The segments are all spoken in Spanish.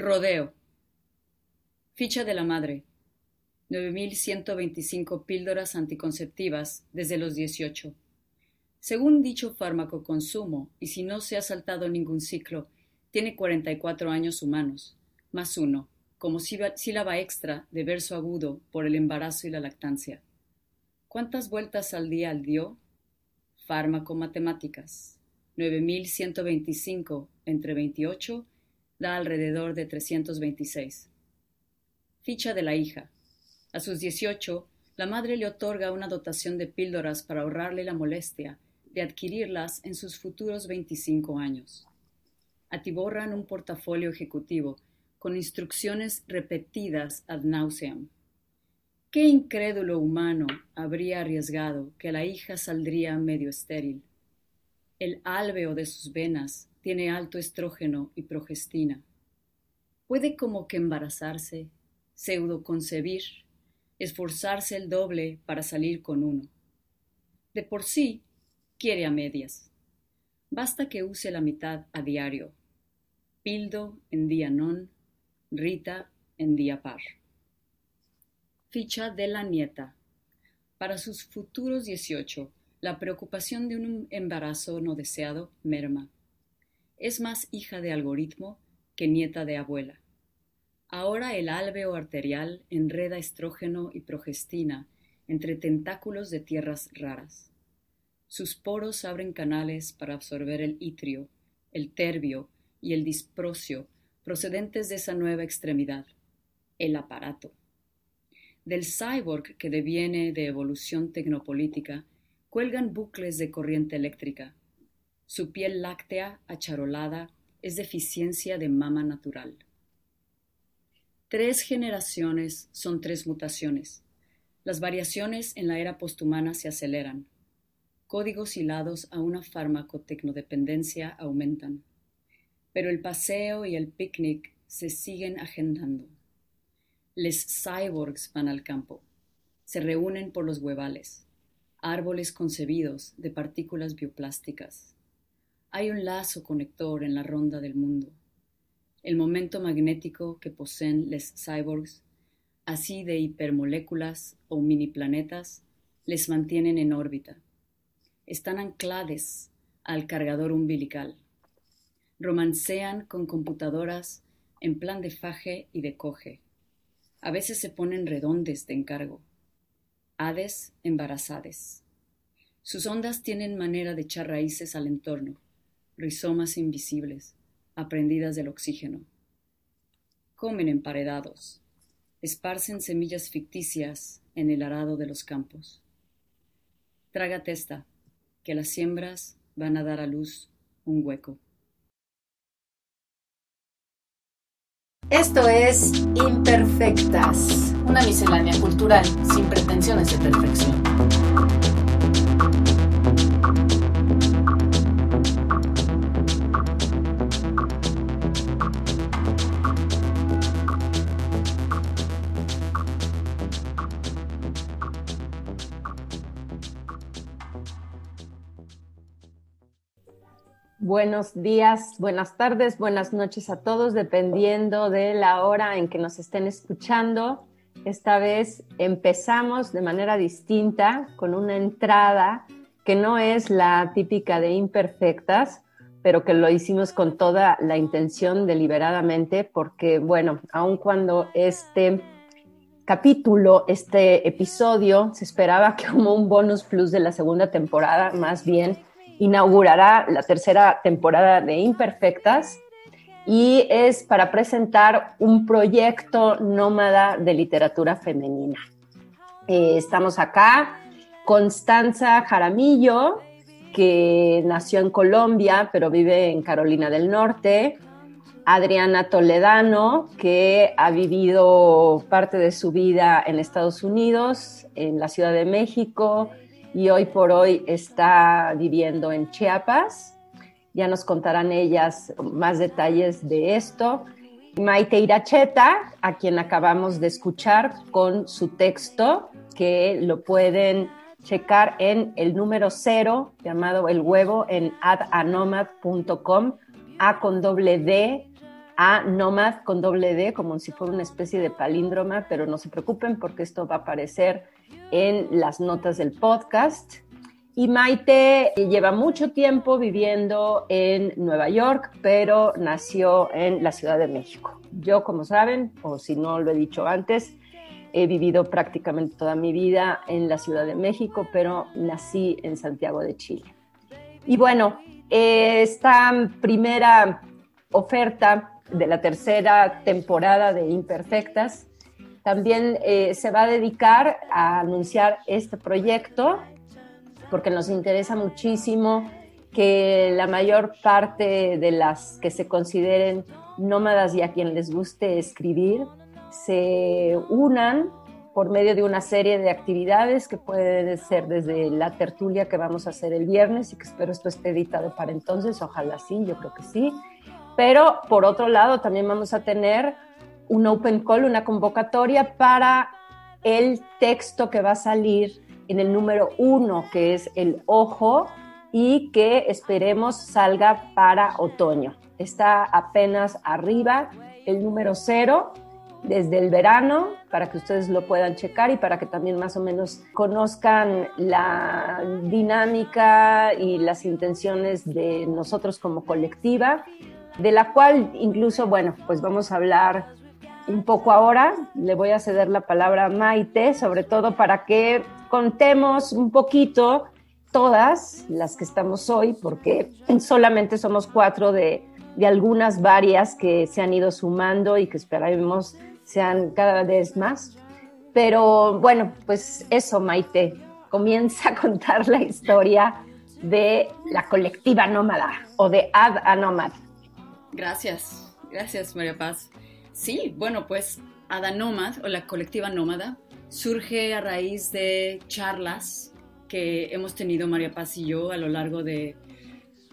Rodeo. Ficha de la madre. 9.125 píldoras anticonceptivas desde los 18. Según dicho fármaco consumo, y si no se ha saltado ningún ciclo, tiene 44 años humanos, más uno, como sílaba extra de verso agudo por el embarazo y la lactancia. ¿Cuántas vueltas al día dio? Fármaco matemáticas. 9.125 entre 28 da alrededor de 326. Ficha de la hija. A sus 18, la madre le otorga una dotación de píldoras para ahorrarle la molestia de adquirirlas en sus futuros 25 años. Atiborran un portafolio ejecutivo con instrucciones repetidas ad nauseam. ¿Qué incrédulo humano habría arriesgado que la hija saldría medio estéril? El álveo de sus venas tiene alto estrógeno y progestina. Puede como que embarazarse, pseudoconcebir, esforzarse el doble para salir con uno. De por sí, quiere a medias. Basta que use la mitad a diario. Pildo en día non, Rita en día par. Ficha de la nieta. Para sus futuros 18, la preocupación de un embarazo no deseado merma es más hija de algoritmo que nieta de abuela. Ahora el álveo arterial enreda estrógeno y progestina entre tentáculos de tierras raras. Sus poros abren canales para absorber el itrio, el terbio y el disprocio procedentes de esa nueva extremidad, el aparato. Del cyborg que deviene de evolución tecnopolítica cuelgan bucles de corriente eléctrica, su piel láctea, acharolada, es deficiencia de mama natural. Tres generaciones son tres mutaciones. Las variaciones en la era posthumana se aceleran. Códigos hilados a una farmacotecnodependencia aumentan. Pero el paseo y el picnic se siguen agendando. Les cyborgs van al campo. Se reúnen por los huevales. Árboles concebidos de partículas bioplásticas hay un lazo conector en la ronda del mundo. El momento magnético que poseen les cyborgs, así de hipermoléculas o mini planetas, les mantienen en órbita. Están anclades al cargador umbilical. Romancean con computadoras en plan de faje y de coge. A veces se ponen redondes de encargo. Hades embarazades. Sus ondas tienen manera de echar raíces al entorno rizomas invisibles, aprendidas del oxígeno. Comen emparedados, esparcen semillas ficticias en el arado de los campos. Traga testa, que las siembras van a dar a luz un hueco. Esto es Imperfectas, una miscelánea cultural sin pretensiones de perfección. Buenos días, buenas tardes, buenas noches a todos, dependiendo de la hora en que nos estén escuchando. Esta vez empezamos de manera distinta con una entrada que no es la típica de imperfectas, pero que lo hicimos con toda la intención deliberadamente, porque bueno, aun cuando este capítulo, este episodio, se esperaba que como un bonus plus de la segunda temporada, más bien inaugurará la tercera temporada de Imperfectas y es para presentar un proyecto nómada de literatura femenina. Eh, estamos acá, Constanza Jaramillo, que nació en Colombia, pero vive en Carolina del Norte, Adriana Toledano, que ha vivido parte de su vida en Estados Unidos, en la Ciudad de México, y hoy por hoy está viviendo en Chiapas. Ya nos contarán ellas más detalles de esto. Maite Iracheta, a quien acabamos de escuchar con su texto, que lo pueden checar en el número cero, llamado El Huevo, en adanomad.com, A con doble D, a Nomad con doble D, como si fuera una especie de palíndroma, pero no se preocupen porque esto va a aparecer en las notas del podcast. Y Maite lleva mucho tiempo viviendo en Nueva York, pero nació en la Ciudad de México. Yo, como saben, o si no lo he dicho antes, he vivido prácticamente toda mi vida en la Ciudad de México, pero nací en Santiago de Chile. Y bueno, esta primera oferta de la tercera temporada de Imperfectas también eh, se va a dedicar a anunciar este proyecto porque nos interesa muchísimo que la mayor parte de las que se consideren nómadas y a quien les guste escribir se unan por medio de una serie de actividades que pueden ser desde la tertulia que vamos a hacer el viernes y que espero esto esté editado para entonces, ojalá sí, yo creo que sí. Pero por otro lado también vamos a tener un open call, una convocatoria para el texto que va a salir en el número uno, que es el ojo, y que esperemos salga para otoño. Está apenas arriba el número cero desde el verano para que ustedes lo puedan checar y para que también más o menos conozcan la dinámica y las intenciones de nosotros como colectiva, de la cual incluso, bueno, pues vamos a hablar un poco ahora. Le voy a ceder la palabra a Maite, sobre todo para que contemos un poquito todas las que estamos hoy, porque solamente somos cuatro de, de algunas varias que se han ido sumando y que esperamos sean cada vez más. Pero bueno, pues eso, Maite, comienza a contar la historia de la colectiva nómada o de Ad a Nómada. Gracias, gracias María Paz. Sí, bueno, pues Ada Nómad o la colectiva nómada surge a raíz de charlas que hemos tenido María Paz y yo a lo largo de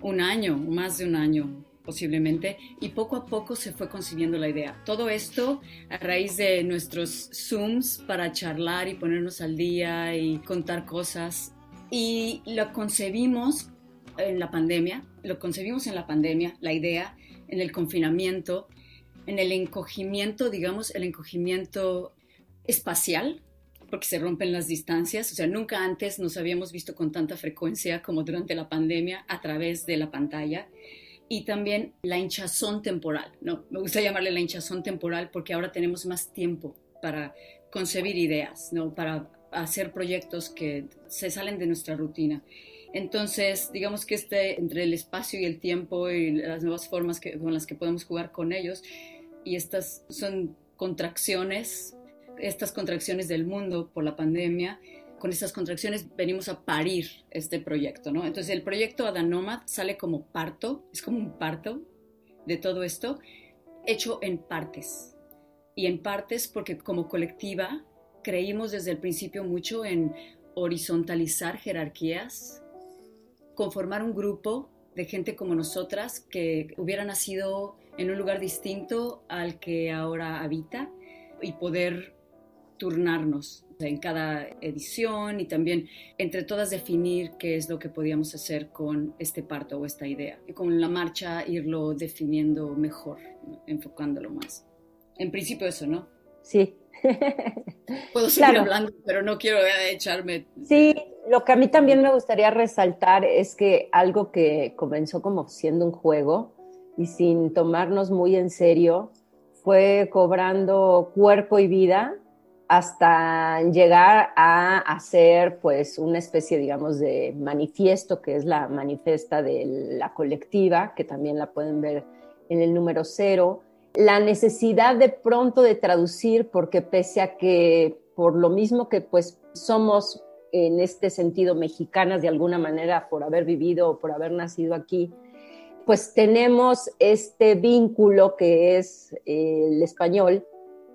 un año, más de un año, posiblemente, y poco a poco se fue concibiendo la idea. Todo esto a raíz de nuestros Zooms para charlar y ponernos al día y contar cosas. Y lo concebimos en la pandemia, lo concebimos en la pandemia, la idea, en el confinamiento, en el encogimiento, digamos, el encogimiento espacial, porque se rompen las distancias. O sea, nunca antes nos habíamos visto con tanta frecuencia como durante la pandemia a través de la pantalla y también la hinchazón temporal, ¿no? Me gusta llamarle la hinchazón temporal porque ahora tenemos más tiempo para concebir ideas, ¿no? Para hacer proyectos que se salen de nuestra rutina. Entonces, digamos que este, entre el espacio y el tiempo y las nuevas formas que, con las que podemos jugar con ellos, y estas son contracciones, estas contracciones del mundo por la pandemia, con estas contracciones venimos a parir este proyecto, ¿no? Entonces el proyecto Adanomad sale como parto, es como un parto de todo esto, hecho en partes. Y en partes porque como colectiva creímos desde el principio mucho en horizontalizar jerarquías, conformar un grupo de gente como nosotras que hubiera nacido en un lugar distinto al que ahora habita y poder turnarnos en cada edición y también entre todas definir qué es lo que podíamos hacer con este parto o esta idea. Y con la marcha irlo definiendo mejor, enfocándolo más. En principio eso, ¿no? Sí. Puedo seguir hablando, pero no quiero echarme. Sí, lo que a mí también me gustaría resaltar es que algo que comenzó como siendo un juego y sin tomarnos muy en serio, fue cobrando cuerpo y vida hasta llegar a hacer pues una especie, digamos, de manifiesto, que es la manifesta de la colectiva, que también la pueden ver en el número cero. La necesidad de pronto de traducir, porque pese a que por lo mismo que pues somos en este sentido mexicanas de alguna manera por haber vivido o por haber nacido aquí, pues tenemos este vínculo que es eh, el español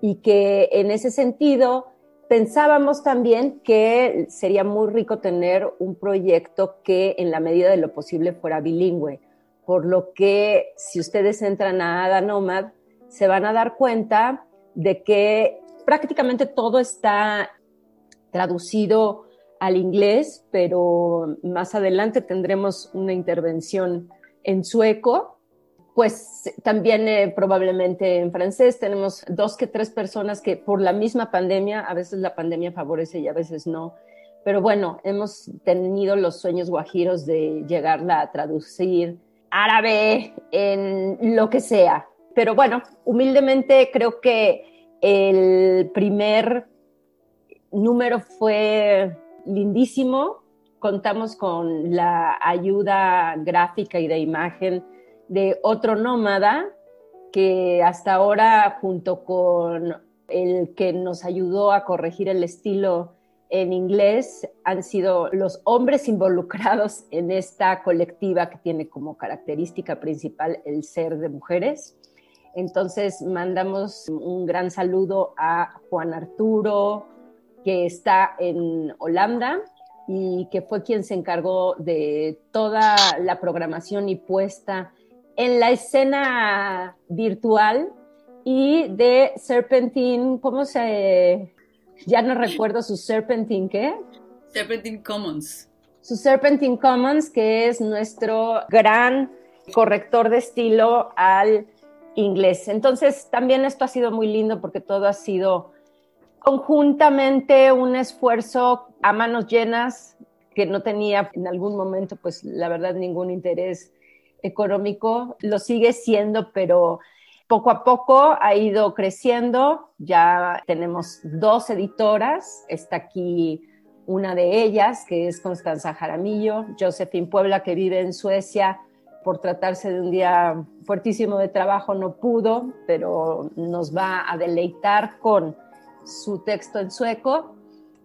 y que en ese sentido pensábamos también que sería muy rico tener un proyecto que en la medida de lo posible fuera bilingüe, por lo que si ustedes entran a Ada Nomad se van a dar cuenta de que prácticamente todo está traducido al inglés, pero más adelante tendremos una intervención en sueco pues también eh, probablemente en francés tenemos dos que tres personas que por la misma pandemia, a veces la pandemia favorece y a veces no, pero bueno, hemos tenido los sueños guajiros de llegarla a traducir árabe en lo que sea. Pero bueno, humildemente creo que el primer número fue lindísimo. Contamos con la ayuda gráfica y de imagen de otro nómada que hasta ahora, junto con el que nos ayudó a corregir el estilo en inglés, han sido los hombres involucrados en esta colectiva que tiene como característica principal el ser de mujeres. Entonces mandamos un gran saludo a Juan Arturo, que está en Holanda y que fue quien se encargó de toda la programación y puesta en la escena virtual y de Serpentine, ¿cómo se...? Ya no recuerdo su Serpentine, ¿qué? Serpentine Commons. Su Serpentine Commons, que es nuestro gran corrector de estilo al inglés. Entonces, también esto ha sido muy lindo porque todo ha sido conjuntamente un esfuerzo a manos llenas que no tenía en algún momento, pues la verdad, ningún interés económico, lo sigue siendo, pero poco a poco ha ido creciendo. Ya tenemos dos editoras, está aquí una de ellas, que es Constanza Jaramillo, Josephine Puebla, que vive en Suecia. Por tratarse de un día fuertísimo de trabajo, no pudo, pero nos va a deleitar con su texto en sueco.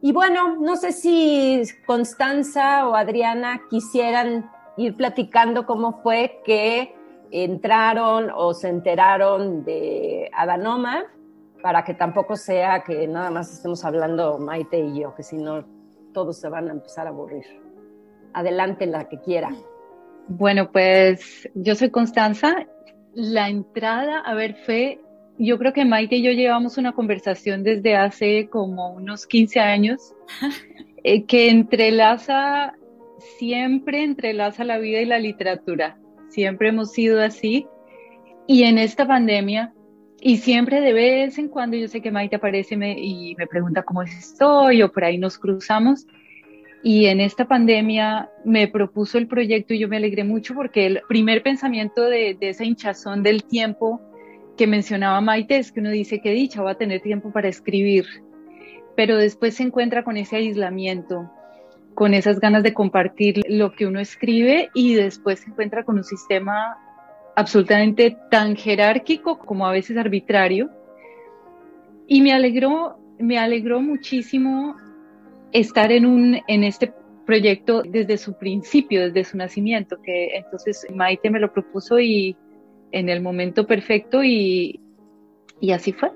Y bueno, no sé si Constanza o Adriana quisieran ir platicando cómo fue que entraron o se enteraron de Adanoma, para que tampoco sea que nada más estemos hablando Maite y yo, que si no todos se van a empezar a aburrir. Adelante la que quiera. Bueno, pues yo soy Constanza. La entrada, a ver, fue, yo creo que Maite y yo llevamos una conversación desde hace como unos 15 años, eh, que entrelaza siempre entrelaza la vida y la literatura. Siempre hemos sido así. Y en esta pandemia, y siempre de vez en cuando, yo sé que Maite aparece y me pregunta cómo estoy, o por ahí nos cruzamos. Y en esta pandemia me propuso el proyecto y yo me alegré mucho porque el primer pensamiento de, de esa hinchazón del tiempo que mencionaba Maite es que uno dice que dicha, va a tener tiempo para escribir, pero después se encuentra con ese aislamiento, con esas ganas de compartir lo que uno escribe y después se encuentra con un sistema absolutamente tan jerárquico como a veces arbitrario. Y me alegró, me alegró muchísimo estar en, un, en este proyecto desde su principio, desde su nacimiento, que entonces Maite me lo propuso y en el momento perfecto y, y así fue.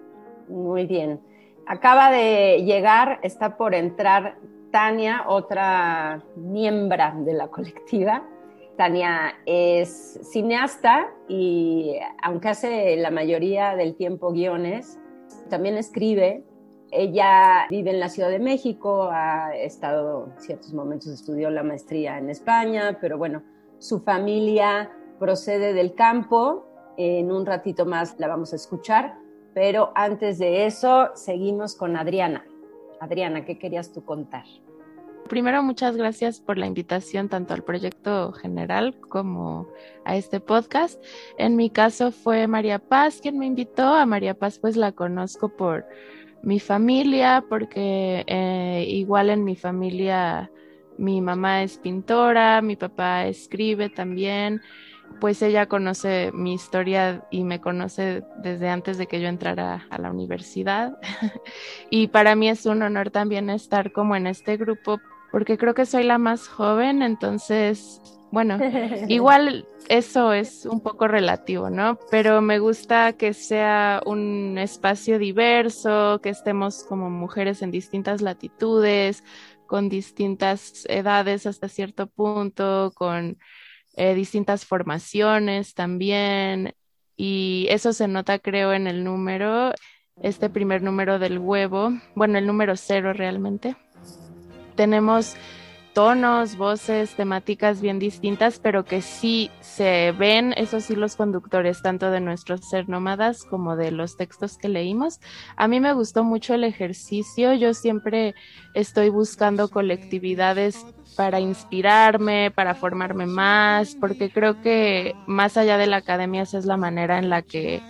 Muy bien. Acaba de llegar, está por entrar Tania, otra miembro de la colectiva. Tania es cineasta y aunque hace la mayoría del tiempo guiones, también escribe. Ella vive en la Ciudad de México, ha estado en ciertos momentos, estudió la maestría en España, pero bueno, su familia procede del campo. En un ratito más la vamos a escuchar, pero antes de eso seguimos con Adriana. Adriana, ¿qué querías tú contar? Primero, muchas gracias por la invitación tanto al proyecto general como a este podcast. En mi caso fue María Paz quien me invitó. A María Paz pues la conozco por mi familia, porque eh, igual en mi familia mi mamá es pintora, mi papá escribe también pues ella conoce mi historia y me conoce desde antes de que yo entrara a la universidad. y para mí es un honor también estar como en este grupo porque creo que soy la más joven, entonces, bueno, igual eso es un poco relativo, ¿no? Pero me gusta que sea un espacio diverso, que estemos como mujeres en distintas latitudes, con distintas edades hasta cierto punto, con eh, distintas formaciones también. Y eso se nota, creo, en el número, este primer número del huevo, bueno, el número cero realmente. Tenemos tonos, voces, temáticas bien distintas, pero que sí se ven esos hilos conductores, tanto de nuestros ser nómadas como de los textos que leímos. A mí me gustó mucho el ejercicio, yo siempre estoy buscando colectividades para inspirarme, para formarme más, porque creo que más allá de la academia esa es la manera en la que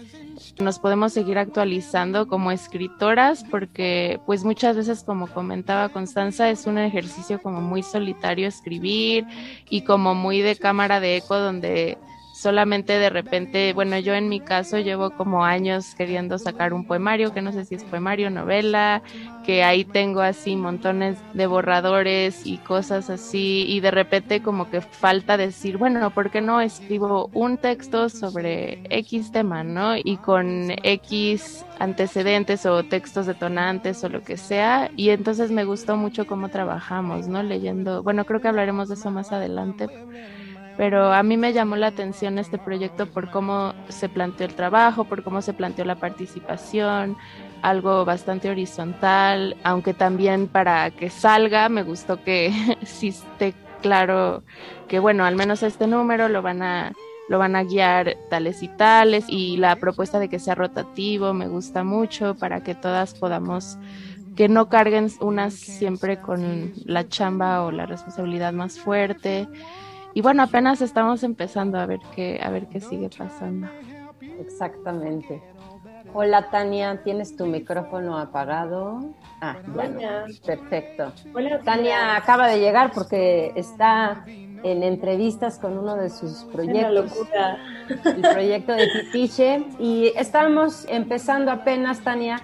nos podemos seguir actualizando como escritoras porque pues muchas veces como comentaba Constanza es un ejercicio como muy solitario escribir y como muy de cámara de eco donde solamente de repente, bueno, yo en mi caso llevo como años queriendo sacar un poemario, que no sé si es poemario, novela, que ahí tengo así montones de borradores y cosas así, y de repente como que falta decir, bueno, ¿por qué no escribo un texto sobre X tema, ¿no? Y con X antecedentes o textos detonantes o lo que sea, y entonces me gustó mucho cómo trabajamos, ¿no? Leyendo, bueno, creo que hablaremos de eso más adelante pero a mí me llamó la atención este proyecto por cómo se planteó el trabajo, por cómo se planteó la participación, algo bastante horizontal, aunque también para que salga me gustó que sí esté claro que bueno, al menos este número lo van a lo van a guiar tales y tales y la propuesta de que sea rotativo me gusta mucho para que todas podamos que no carguen unas siempre con la chamba o la responsabilidad más fuerte y bueno, apenas estamos empezando a ver qué, a ver qué sigue pasando. Exactamente. Hola Tania, ¿tienes tu micrófono apagado? Ah, ya Perfecto. Hola, Tania acaba de llegar porque está en entrevistas con uno de sus proyectos. locura. El proyecto de Titiche. Y estamos empezando apenas, Tania,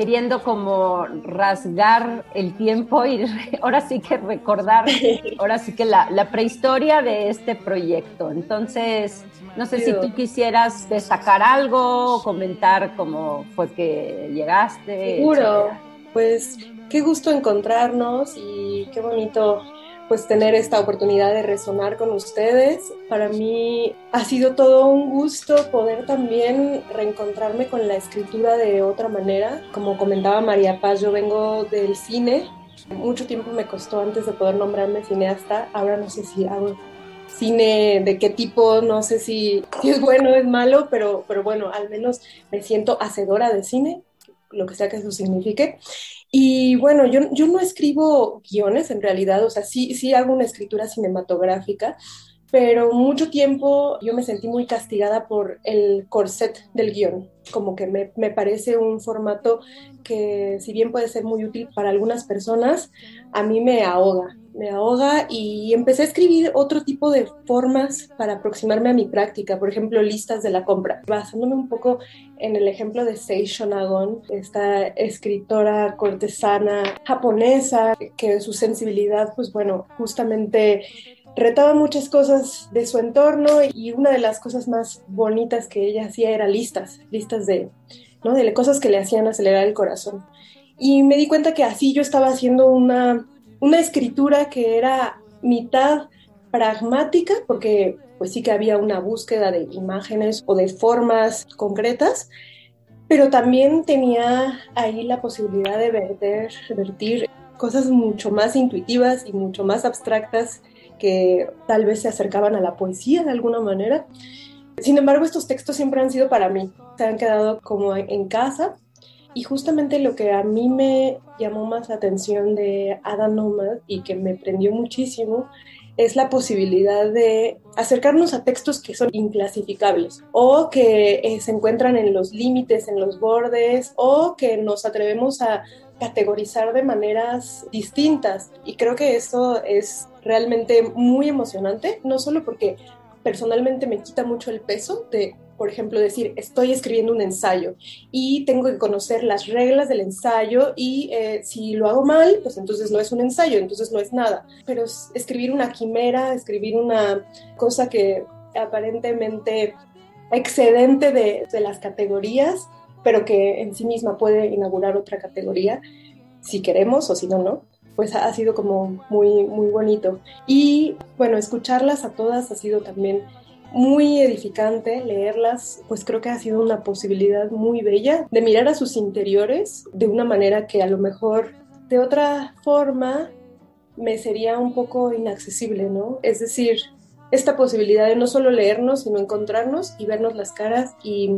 queriendo como rasgar el tiempo y ahora sí que recordar, ahora sí que la, prehistoria de este proyecto. Entonces, no sé si tú quisieras destacar algo, comentar cómo fue que llegaste. Seguro, pues qué gusto encontrarnos y qué bonito pues tener esta oportunidad de resonar con ustedes. Para mí ha sido todo un gusto poder también reencontrarme con la escritura de otra manera. Como comentaba María Paz, yo vengo del cine. Mucho tiempo me costó antes de poder nombrarme cineasta. Ahora no sé si hago cine de qué tipo, no sé si, es bueno o es malo, pero, pero bueno, al menos me siento hacedora de cine, lo que sea que eso signifique. Y bueno, yo, yo no escribo guiones en realidad, o sea, sí, sí hago una escritura cinematográfica, pero mucho tiempo yo me sentí muy castigada por el corset del guion, como que me, me, parece un formato que si bien puede ser muy útil para algunas personas, a mí me ahoga, me ahoga y empecé a escribir otro tipo de formas para aproximarme a mi práctica, por ejemplo, listas de la compra, basándome un poco en el ejemplo de Sei Shonagon, esta escritora cortesana japonesa, que su sensibilidad, pues bueno, justamente retaba muchas cosas de su entorno y una de las cosas más bonitas que ella hacía era listas, listas de, ¿no? de cosas que le hacían acelerar el corazón. Y me di cuenta que así yo estaba haciendo una una escritura que era mitad pragmática, porque pues sí que había una búsqueda de imágenes o de formas concretas, pero también tenía ahí la posibilidad de verter, vertir cosas mucho más intuitivas y mucho más abstractas que tal vez se acercaban a la poesía de alguna manera. Sin embargo, estos textos siempre han sido para mí, se han quedado como en casa y justamente lo que a mí me llamó más la atención de Ada Nomad y que me prendió muchísimo es la posibilidad de acercarnos a textos que son inclasificables o que eh, se encuentran en los límites, en los bordes o que nos atrevemos a categorizar de maneras distintas. Y creo que eso es realmente muy emocionante, no solo porque personalmente me quita mucho el peso de por ejemplo, decir, estoy escribiendo un ensayo y tengo que conocer las reglas del ensayo y eh, si lo hago mal, pues entonces no es un ensayo, entonces no es nada. Pero escribir una quimera, escribir una cosa que aparentemente excedente de, de las categorías, pero que en sí misma puede inaugurar otra categoría, si queremos o si no, no pues ha sido como muy, muy bonito. Y bueno, escucharlas a todas ha sido también muy edificante leerlas, pues creo que ha sido una posibilidad muy bella de mirar a sus interiores de una manera que a lo mejor de otra forma me sería un poco inaccesible, ¿no? Es decir, esta posibilidad de no solo leernos, sino encontrarnos y vernos las caras y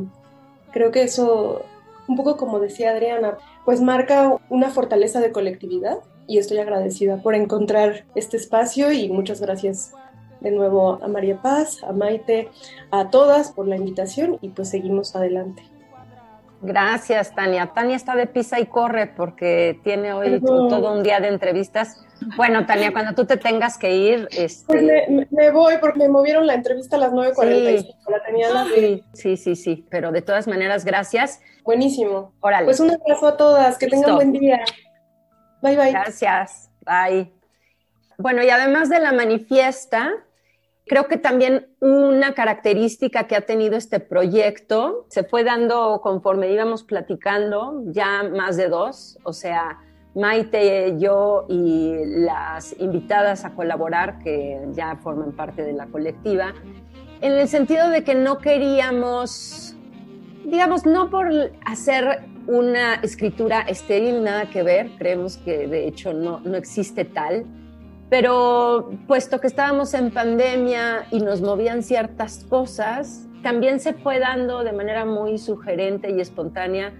creo que eso, un poco como decía Adriana, pues marca una fortaleza de colectividad y estoy agradecida por encontrar este espacio y muchas gracias de nuevo a María Paz, a Maite, a todas por la invitación y pues seguimos adelante. Gracias, Tania. Tania está de pisa y corre porque tiene hoy todo un día de entrevistas. Bueno, Tania, cuando tú te tengas que ir... Este... Pues me, voy porque me movieron la entrevista a las 9.45. Sí. La tenía sí, sí, sí, sí, pero de todas maneras, gracias. Buenísimo. Órale. Pues un abrazo a todas, que tengan buen día. Bye, bye. Gracias, bye. Bueno, y además de la manifiesta, Creo que también una característica que ha tenido este proyecto se fue dando conforme íbamos platicando, ya más de dos, o sea, Maite, yo y las invitadas a colaborar que ya forman parte de la colectiva, en el sentido de que no queríamos, digamos, no por hacer una escritura estéril, nada que ver, creemos que de hecho no, no existe tal, pero puesto que estábamos en pandemia y nos movían ciertas cosas, también se fue dando de manera muy sugerente y espontánea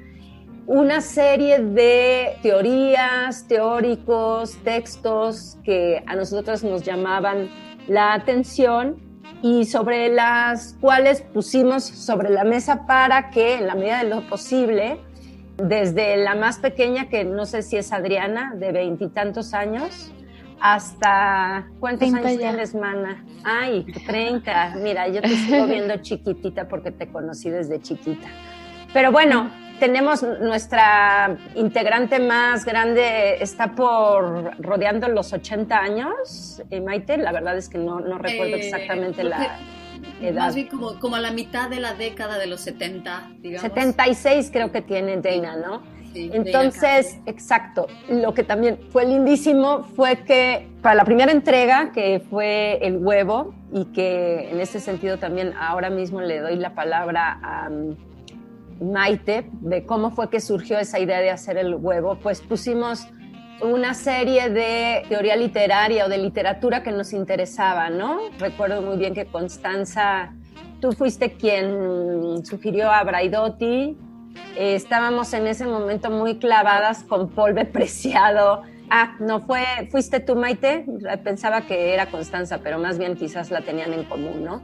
una serie de teorías, teóricos, textos que a nosotros nos llamaban la atención y sobre las cuales pusimos sobre la mesa para que, en la medida de lo posible, desde la más pequeña, que no sé si es Adriana, de veintitantos años, hasta ¿cuántos años tienes, mana? Ay, 30. Mira, yo te sigo viendo chiquitita porque te conocí desde chiquita. Pero bueno, tenemos nuestra integrante más grande, está por rodeando los 80 años, eh, Maite, la verdad es que no, no recuerdo eh, exactamente la edad. Más bien como, como a la mitad de la década de los 70, digamos. 76 creo que tiene Dana, ¿no? Entonces, exacto, lo que también fue lindísimo fue que para la primera entrega, que fue el huevo, y que en ese sentido también ahora mismo le doy la palabra a mm, Maite, de cómo fue que surgió esa idea de hacer el huevo, pues pusimos una serie de teoría literaria o de literatura que nos interesaba, ¿no? Recuerdo muy bien que Constanza, tú fuiste quien sugirió a Braidotti, eh, estábamos en ese momento muy clavadas con polve preciado. Ah, no fue, fuiste tú, Maite. Pensaba que era Constanza, pero más bien quizás la tenían en común, ¿no?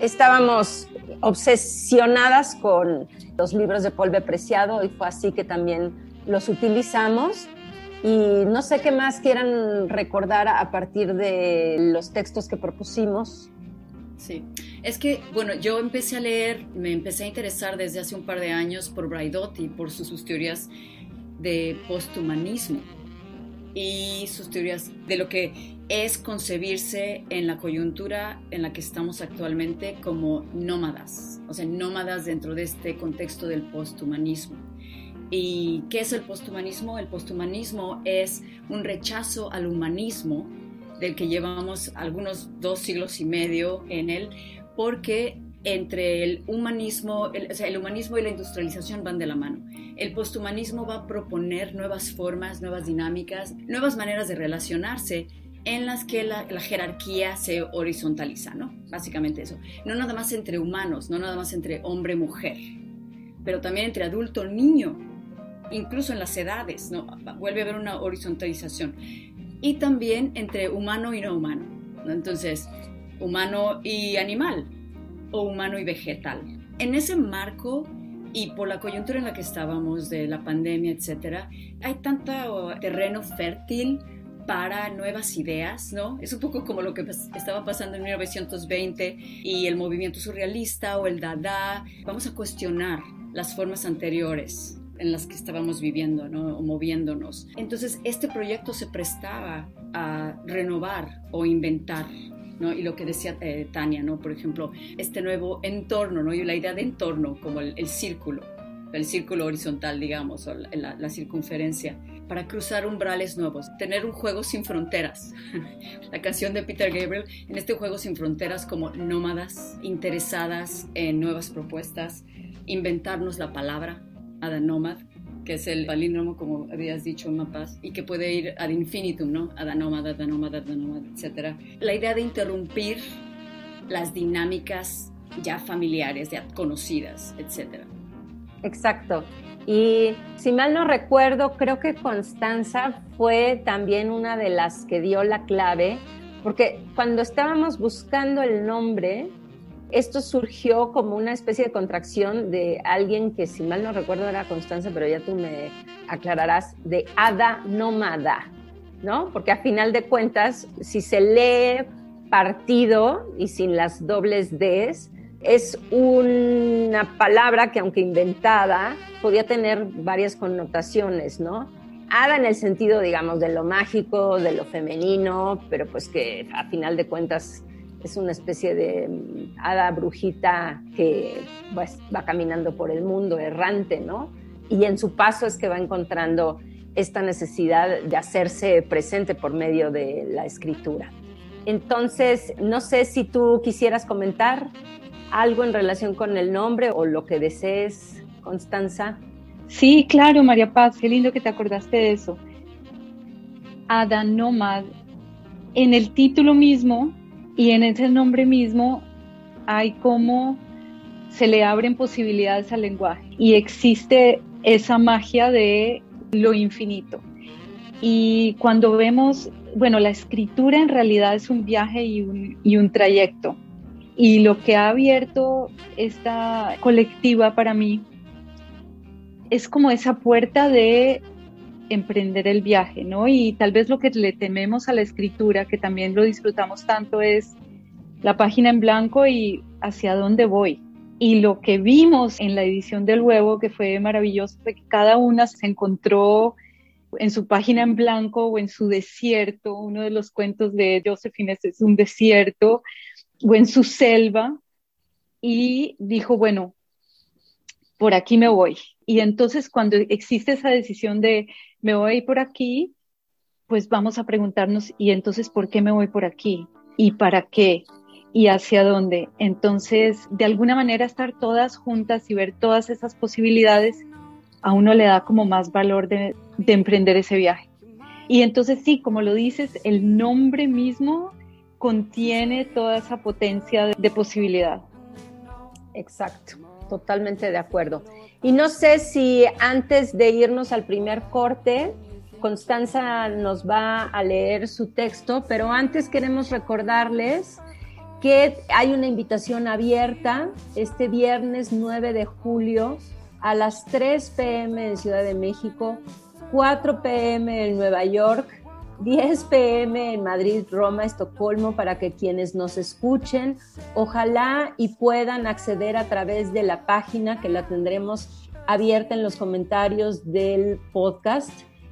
Estábamos obsesionadas con los libros de polve preciado y fue así que también los utilizamos. Y no sé qué más quieran recordar a partir de los textos que propusimos. Sí, es que, bueno, yo empecé a leer, me empecé a interesar desde hace un par de años por Braidotti, por sus, teorías de posthumanismo y sus teorías de lo que es concebirse en la coyuntura en la que estamos actualmente como nómadas, o sea, nómadas dentro de este contexto del posthumanismo. ¿Y qué es el posthumanismo? El posthumanismo es un rechazo al humanismo del que llevamos algunos dos siglos y medio en él, porque entre el humanismo, el, o sea, el humanismo y la industrialización van de la mano. El posthumanismo va a proponer nuevas formas, nuevas dinámicas, nuevas maneras de relacionarse en las que la, la, jerarquía se horizontaliza, ¿no? Básicamente eso. No nada más entre humanos, no nada más entre hombre-mujer, pero también entre adulto-niño, incluso en las edades, ¿no? Vuelve a haber una horizontalización y también entre humano y no humano. Entonces, humano y animal o humano y vegetal. En ese marco y por la coyuntura en la que estábamos de la pandemia, etcétera, hay tanto terreno fértil para nuevas ideas, ¿no? Es un poco como lo que estaba pasando en 1920 y el movimiento surrealista o el Dada. Vamos a cuestionar las formas anteriores en las que estábamos viviendo ¿no? o moviéndonos. Entonces, este proyecto se prestaba a renovar o inventar. ¿No? Y lo que decía eh, Tania, ¿no? por ejemplo, este nuevo entorno, ¿no? y la idea de entorno como el, círculo, el círculo horizontal, digamos, o la, la, circunferencia, para cruzar umbrales nuevos, tener un juego sin fronteras. la canción de Peter Gabriel, en este juego sin fronteras como nómadas, interesadas en nuevas propuestas, inventarnos la palabra, Ada Nomad, que es el palíndromo, como habías dicho, mapas, y que puede ir ad infinitum, ¿no? Ad anómada, ad anómada, ad anómada, etc. La idea de interrumpir las dinámicas ya familiares, ya conocidas, etc. Exacto. Y si mal no recuerdo, creo que Constanza fue también una de las que dio la clave, porque cuando estábamos buscando el nombre, esto surgió como una especie de contracción de alguien que, si mal no recuerdo, era Constanza, pero ya tú me aclararás, de hada nómada, ¿no? Porque a final de cuentas, si se lee partido y sin las dobles Ds, es una palabra que aunque inventada, podía tener varias connotaciones, ¿no? Hada en el sentido, digamos, de lo mágico, de lo femenino, pero pues que a final de cuentas es una especie de mm, hada brujita que pues, va caminando por el mundo errante, ¿no? Y en su paso es que va encontrando esta necesidad de hacerse presente por medio de la escritura. Entonces, no sé si tú quisieras comentar algo en relación con el nombre o lo que desees, Constanza. Sí, claro, María Paz, qué lindo que te acordaste de eso. Ada Nomad, en el título mismo y en ese nombre mismo hay como se le abren posibilidades al lenguaje y existe esa magia de lo infinito. Y cuando vemos, bueno, la escritura en realidad es un viaje y un, y un trayecto. Y lo que ha abierto esta colectiva para mí es como esa puerta de emprender el viaje, ¿no? Y tal vez lo que le tememos a la escritura, que también lo disfrutamos tanto, es la página en blanco y hacia dónde voy. Y lo que vimos en la edición del huevo, que fue maravilloso, fue que cada una se encontró en su página en blanco o en su desierto. Uno de los cuentos de Josephine es un desierto o en su selva y dijo, bueno, por aquí me voy. Y entonces cuando existe esa decisión de me voy por aquí, pues vamos a preguntarnos, ¿y entonces por qué me voy por aquí? ¿Y para qué? ¿Y hacia dónde? Entonces, de alguna manera estar todas juntas y ver todas esas posibilidades, a uno le da como más valor de, de emprender ese viaje. Y entonces sí, como lo dices, el nombre mismo contiene toda esa potencia de, posibilidad. Exacto, totalmente de acuerdo. Y no sé si antes de irnos al primer corte, Constanza nos va a leer su texto, pero antes queremos recordarles que hay una invitación abierta este viernes 9 de julio a las 3 pm en Ciudad de México, 4 pm en Nueva York, 10 pm en Madrid, Roma, Estocolmo, para que quienes nos escuchen, ojalá y puedan acceder a través de la página que la tendremos abierta en los comentarios del podcast,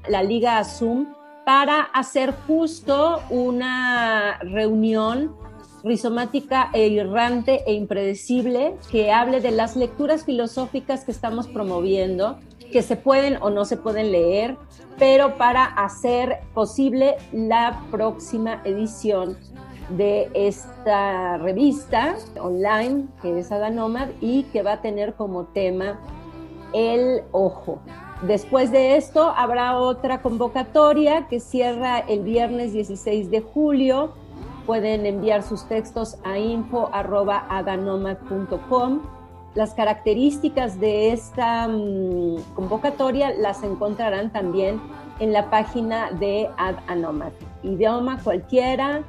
la Liga Zoom, para hacer justo una reunión rizomática e errante e impredecible que hable de las lecturas filosóficas que estamos promoviendo que se pueden o no se pueden leer, pero para hacer posible la próxima edición de esta revista online que es Nomad y que va a tener como tema el ojo. Después de esto habrá otra convocatoria que cierra el viernes 16 de julio. Pueden enviar sus textos a info.aganomad.com las características de esta mm, convocatoria las encontrarán también en la página de Ad Anomat. Idioma cualquiera,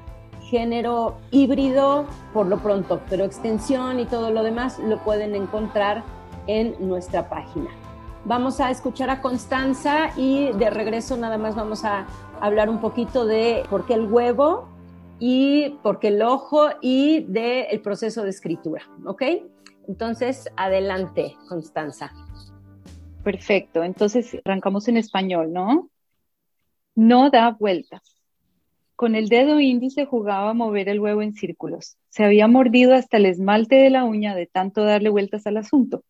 género híbrido por lo pronto, pero extensión y todo lo demás lo pueden encontrar en nuestra página. Vamos a escuchar a Constanza y de regreso nada más vamos a hablar un poquito de por qué el huevo y por qué el ojo y del proceso de escritura, ¿ok? Entonces, adelante, Constanza. Perfecto, entonces arrancamos en español, ¿no? No da vueltas. Con el dedo índice jugaba a mover el huevo en círculos. Se había mordido hasta el esmalte de la uña de tanto darle vueltas al asunto.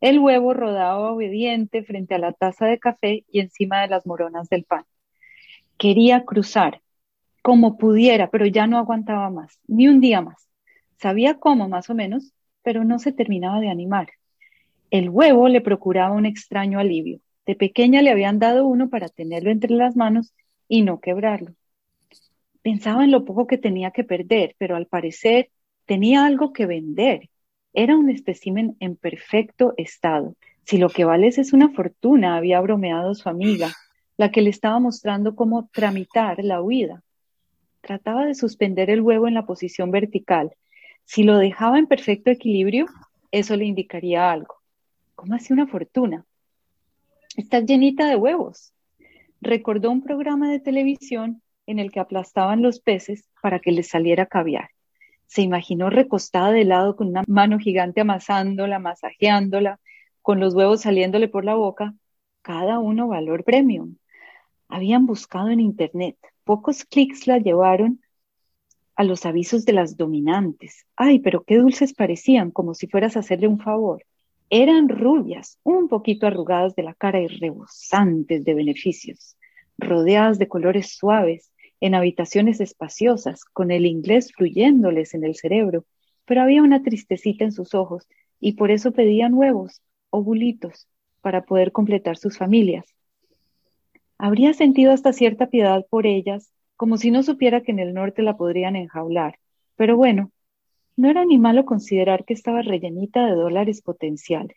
El huevo rodaba obediente frente a la taza de café y encima de las moronas del pan. Quería cruzar, como pudiera, pero ya no aguantaba más, ni un día más. Sabía cómo, más o menos, pero no se terminaba de animar. El huevo le procuraba un extraño alivio. De pequeña le habían dado uno para tenerlo entre las manos y no quebrarlo. Pensaba en lo poco que tenía que perder, pero al parecer tenía algo que vender. Era un espécimen en perfecto estado. Si lo que vales es una fortuna, había bromeado su amiga, la que le estaba mostrando cómo tramitar la huida. Trataba de suspender el huevo en la posición vertical. Si lo dejaba en perfecto equilibrio, eso le indicaría algo. ¿Cómo hace una fortuna? Estás llenita de huevos. Recordó un programa de televisión en el que aplastaban los peces para que les saliera caviar. Se imaginó recostada de lado con una mano gigante amasándola, masajeándola, con los huevos saliéndole por la boca, cada uno valor premium. Habían buscado en internet. Pocos clics la llevaron a los avisos de las dominantes. Ay, pero qué dulces parecían, como si fueras a hacerle un favor. Eran rubias, un poquito arrugadas de la cara y rebosantes de beneficios, rodeadas de colores suaves, en habitaciones espaciosas, con el inglés fluyéndoles en el cerebro, pero había una tristecita en sus ojos y por eso pedían huevos o bulitos para poder completar sus familias. Habría sentido hasta cierta piedad por ellas, como si no supiera que en el norte la podrían enjaular, pero bueno, no era ni malo considerar que estaba rellenita de dólares potenciales.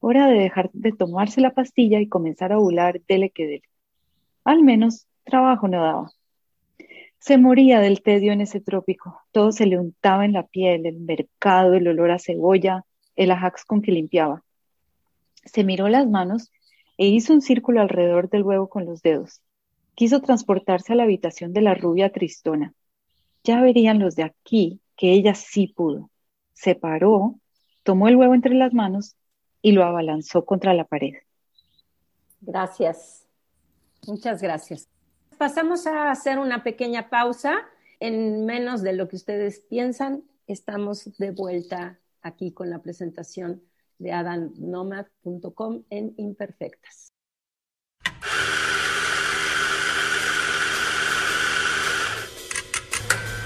Hora de dejar de tomarse la pastilla y comenzar a ovular dele que dele. Al menos trabajo no daba. Se moría del tedio en ese trópico. Todo se le untaba en la piel, el mercado, el olor a cebolla, el ajax con que limpiaba. Se miró las manos e hizo un círculo alrededor del huevo con los dedos. Quiso transportarse a la habitación de la rubia tristona. Ya verían los de aquí que ella sí pudo. Se paró, tomó el huevo entre las manos y lo abalanzó contra la pared. Gracias. Muchas gracias. Pasamos a hacer una pequeña pausa. En menos de lo que ustedes piensan, estamos de vuelta aquí con la presentación de adamnomad.com en Imperfectas.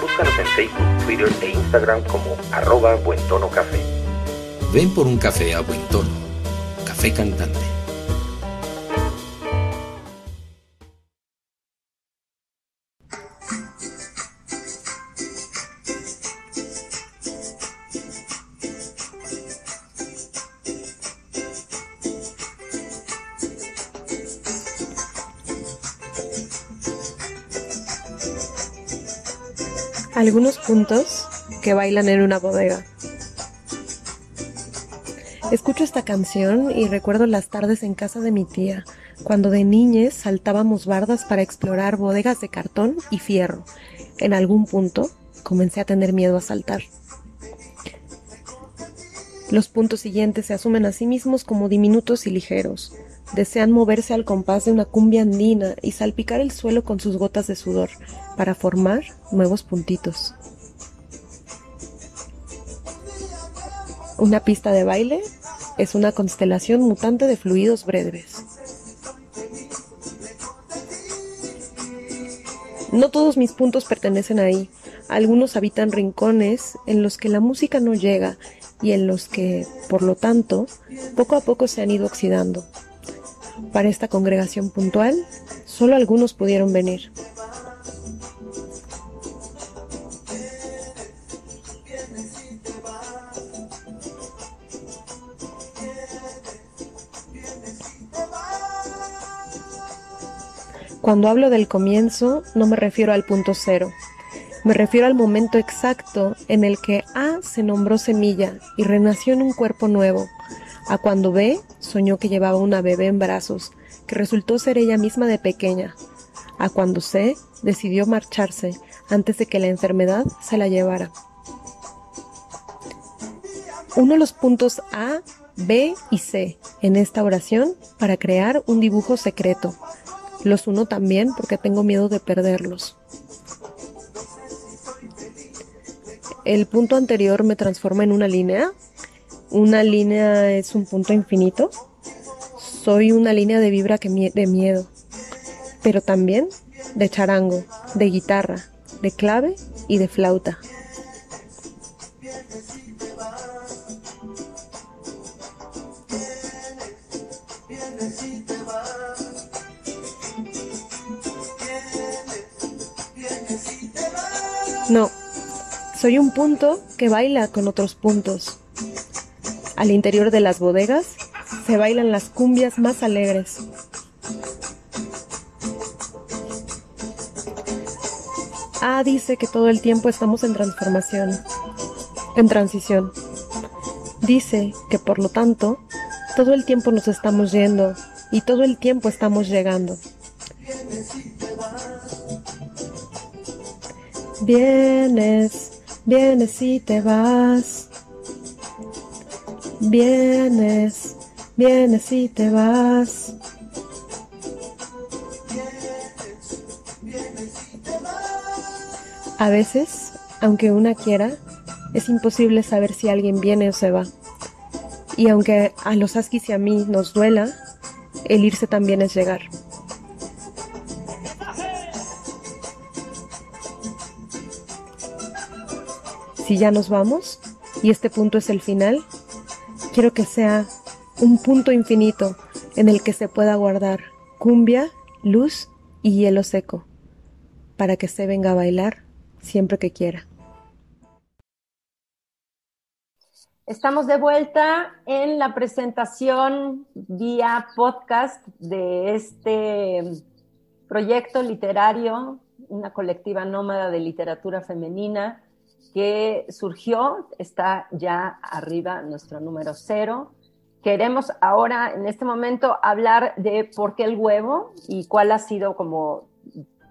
Búscanos en Facebook, Twitter e Instagram como arroba Buen Tono Café. Ven por un café a buen tono. Café cantante. Algunos puntos que bailan en una bodega. Escucho esta canción y recuerdo las tardes en casa de mi tía, cuando de niñes saltábamos bardas para explorar bodegas de cartón y fierro. En algún punto comencé a tener miedo a saltar. Los puntos siguientes se asumen a sí mismos como diminutos y ligeros. Desean moverse al compás de una cumbia andina y salpicar el suelo con sus gotas de sudor para formar nuevos puntitos. Una pista de baile es una constelación mutante de fluidos breves. No todos mis puntos pertenecen ahí. Algunos habitan rincones en los que la música no llega y en los que, por lo tanto, poco a poco se han ido oxidando. Para esta congregación puntual, solo algunos pudieron venir. Cuando hablo del comienzo, no me refiero al punto cero. Me refiero al momento exacto en el que A se nombró semilla y renació en un cuerpo nuevo, a cuando B soñó que llevaba una bebé en brazos, que resultó ser ella misma de pequeña, a cuando C decidió marcharse antes de que la enfermedad se la llevara. Uno de los puntos A B y C en esta oración para crear un dibujo secreto. Los uno también porque tengo miedo de perderlos. El punto anterior me transforma en una línea. Una línea es un punto infinito. Soy una línea de vibra que de miedo, pero también de charango, de guitarra, de clave y de flauta. No, soy un punto que baila con otros puntos. Al interior de las bodegas se bailan las cumbias más alegres. Ah, dice que todo el tiempo estamos en transformación, en transición. Dice que por lo tanto, todo el tiempo nos estamos yendo y todo el tiempo estamos llegando. Vienes, vienes y te vas. Vienes, vienes y te vas. A veces, aunque una quiera, es imposible saber si alguien viene o se va. Y aunque a los Askis y a mí nos duela, el irse también es llegar. Si ya nos vamos y este punto es el final, quiero que sea un punto infinito en el que se pueda guardar cumbia, luz y hielo seco, para que se venga a bailar siempre que quiera. Estamos de vuelta en la presentación vía podcast de este proyecto literario, una colectiva nómada de literatura femenina que surgió, está ya arriba nuestro número cero. Queremos ahora, en este momento, hablar de por qué el huevo y cuál ha sido como,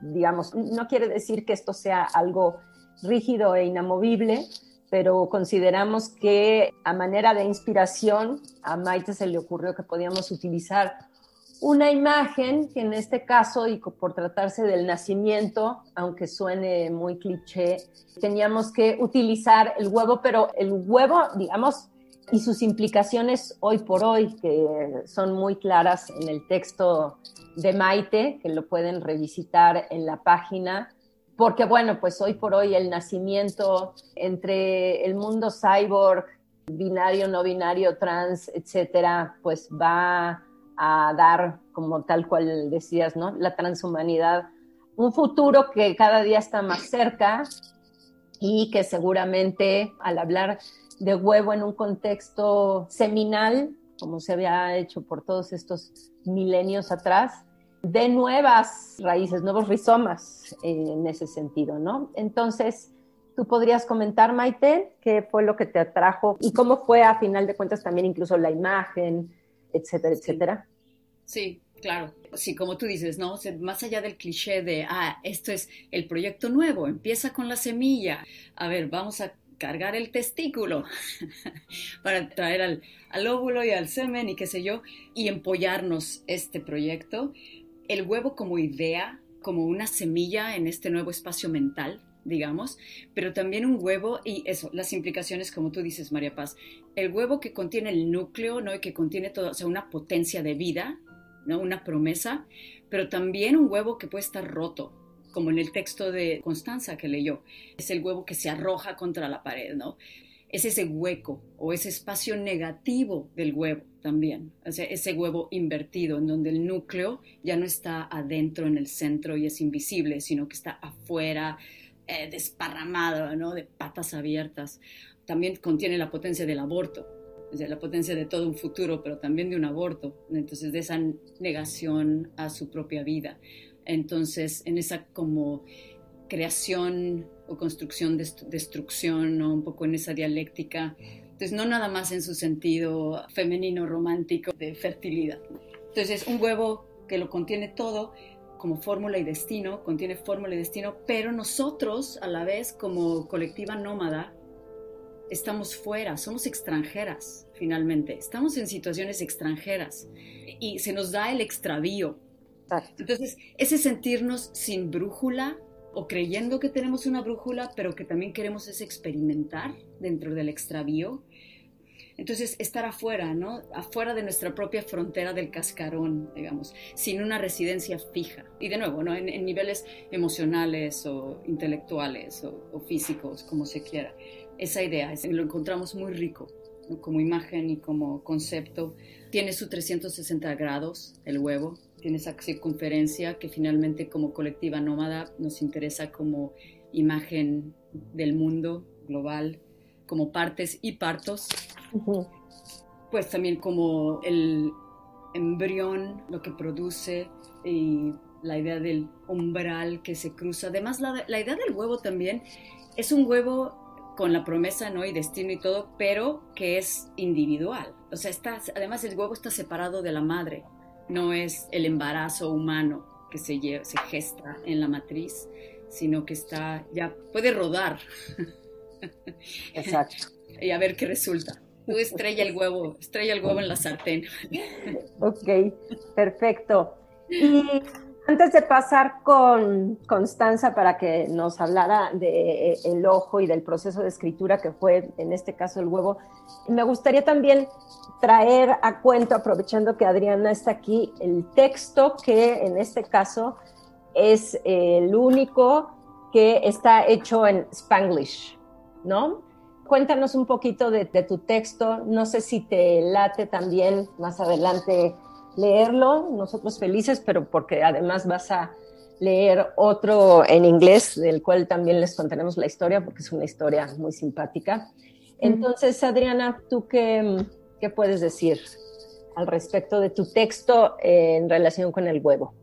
digamos, no quiere decir que esto sea algo rígido e inamovible, pero consideramos que a manera de inspiración a Maite se le ocurrió que podíamos utilizar una imagen que en este caso, y por tratarse del nacimiento, aunque suene muy cliché, teníamos que utilizar el huevo, pero el huevo, digamos, y sus implicaciones hoy por hoy, que son muy claras en el texto de Maite, que lo pueden revisitar en la página, porque bueno, pues hoy por hoy el nacimiento entre el mundo cyborg, binario, no binario, trans, etcétera, pues va a dar, como tal cual decías, ¿no? La transhumanidad, un futuro que cada día está más cerca y que seguramente al hablar de huevo en un contexto seminal, como se había hecho por todos estos milenios atrás, de nuevas raíces, nuevos rizomas en ese sentido, ¿no? Entonces, tú podrías comentar, Maite, qué fue lo que te atrajo y cómo fue a final de cuentas también incluso la imagen, etcétera, etcétera. Sí, claro. Sí, como tú dices, ¿no? más allá del cliché de, ah, esto es el proyecto nuevo, empieza con la semilla. A ver, vamos a cargar el testículo para traer al, al, óvulo y al semen y qué sé yo, y empollarnos este proyecto. El huevo como idea, como una semilla en este nuevo espacio mental, digamos, pero también un huevo y eso, las implicaciones como tú dices, María Paz, el huevo que contiene el núcleo, ¿no? Y que contiene todo, o sea, una potencia de vida, ¿no? Una promesa, pero también un huevo que puede estar roto, como en el texto de Constanza que leyó. Es el huevo que se arroja contra la pared, ¿no? Es ese hueco o ese espacio negativo del huevo también, o sea, ese huevo invertido en donde el núcleo ya no está adentro en el centro y es invisible, sino que está afuera, eh, desparramado, ¿no? De patas abiertas. También contiene la potencia del aborto, de la potencia de todo un futuro, pero también de un aborto, entonces de esa negación a su propia vida. Entonces, en esa como creación o construcción, destrucción, ¿no? un poco en esa dialéctica. Entonces, no nada más en su sentido femenino romántico de fertilidad. Entonces, un huevo que lo contiene todo, como fórmula y destino, contiene fórmula y destino, pero nosotros a la vez como colectiva nómada estamos fuera, somos extranjeras finalmente. Estamos en situaciones extranjeras y se nos da el extravío. Entonces, ese sentirnos sin brújula o creyendo que tenemos una brújula, pero que también queremos es experimentar dentro del extravío, entonces, estar afuera, ¿no? Afuera de nuestra propia frontera del cascarón, digamos, sin una residencia fija. Y de nuevo, ¿no? En, niveles emocionales o intelectuales o, físicos, como se quiera. Esa idea lo encontramos muy rico como imagen y como concepto. Tiene su 360 grados, el huevo, tiene esa circunferencia que finalmente como colectiva nómada nos interesa como imagen del mundo global, como partes y partos pues también como el embrión, lo que produce y la idea del umbral que se cruza. Además, la, idea del huevo también es un huevo con la promesa, ¿no? Y destino y todo, pero que es individual. O sea, está, además el huevo está separado de la madre. No es el embarazo humano que se, se gesta en la matriz, sino que está, ya puede rodar. Exacto. y a ver qué resulta. Tú estrella el huevo, estrella el huevo en la sartén. Ok, perfecto. Y antes de pasar con Constanza para que nos hablara del de el ojo y del proceso de escritura que fue, en este caso, el huevo, me gustaría también traer a cuento, aprovechando que Adriana está aquí, el texto que en este caso es el único que está hecho en Spanglish, ¿no? cuéntanos un poquito de, tu texto. No sé si te late también más adelante leerlo. Nosotros felices, pero porque además vas a leer otro en inglés, del cual también les contaremos la historia, porque es una historia muy simpática. Entonces, Adriana, ¿tú qué, qué puedes decir al respecto de tu texto en relación con el huevo?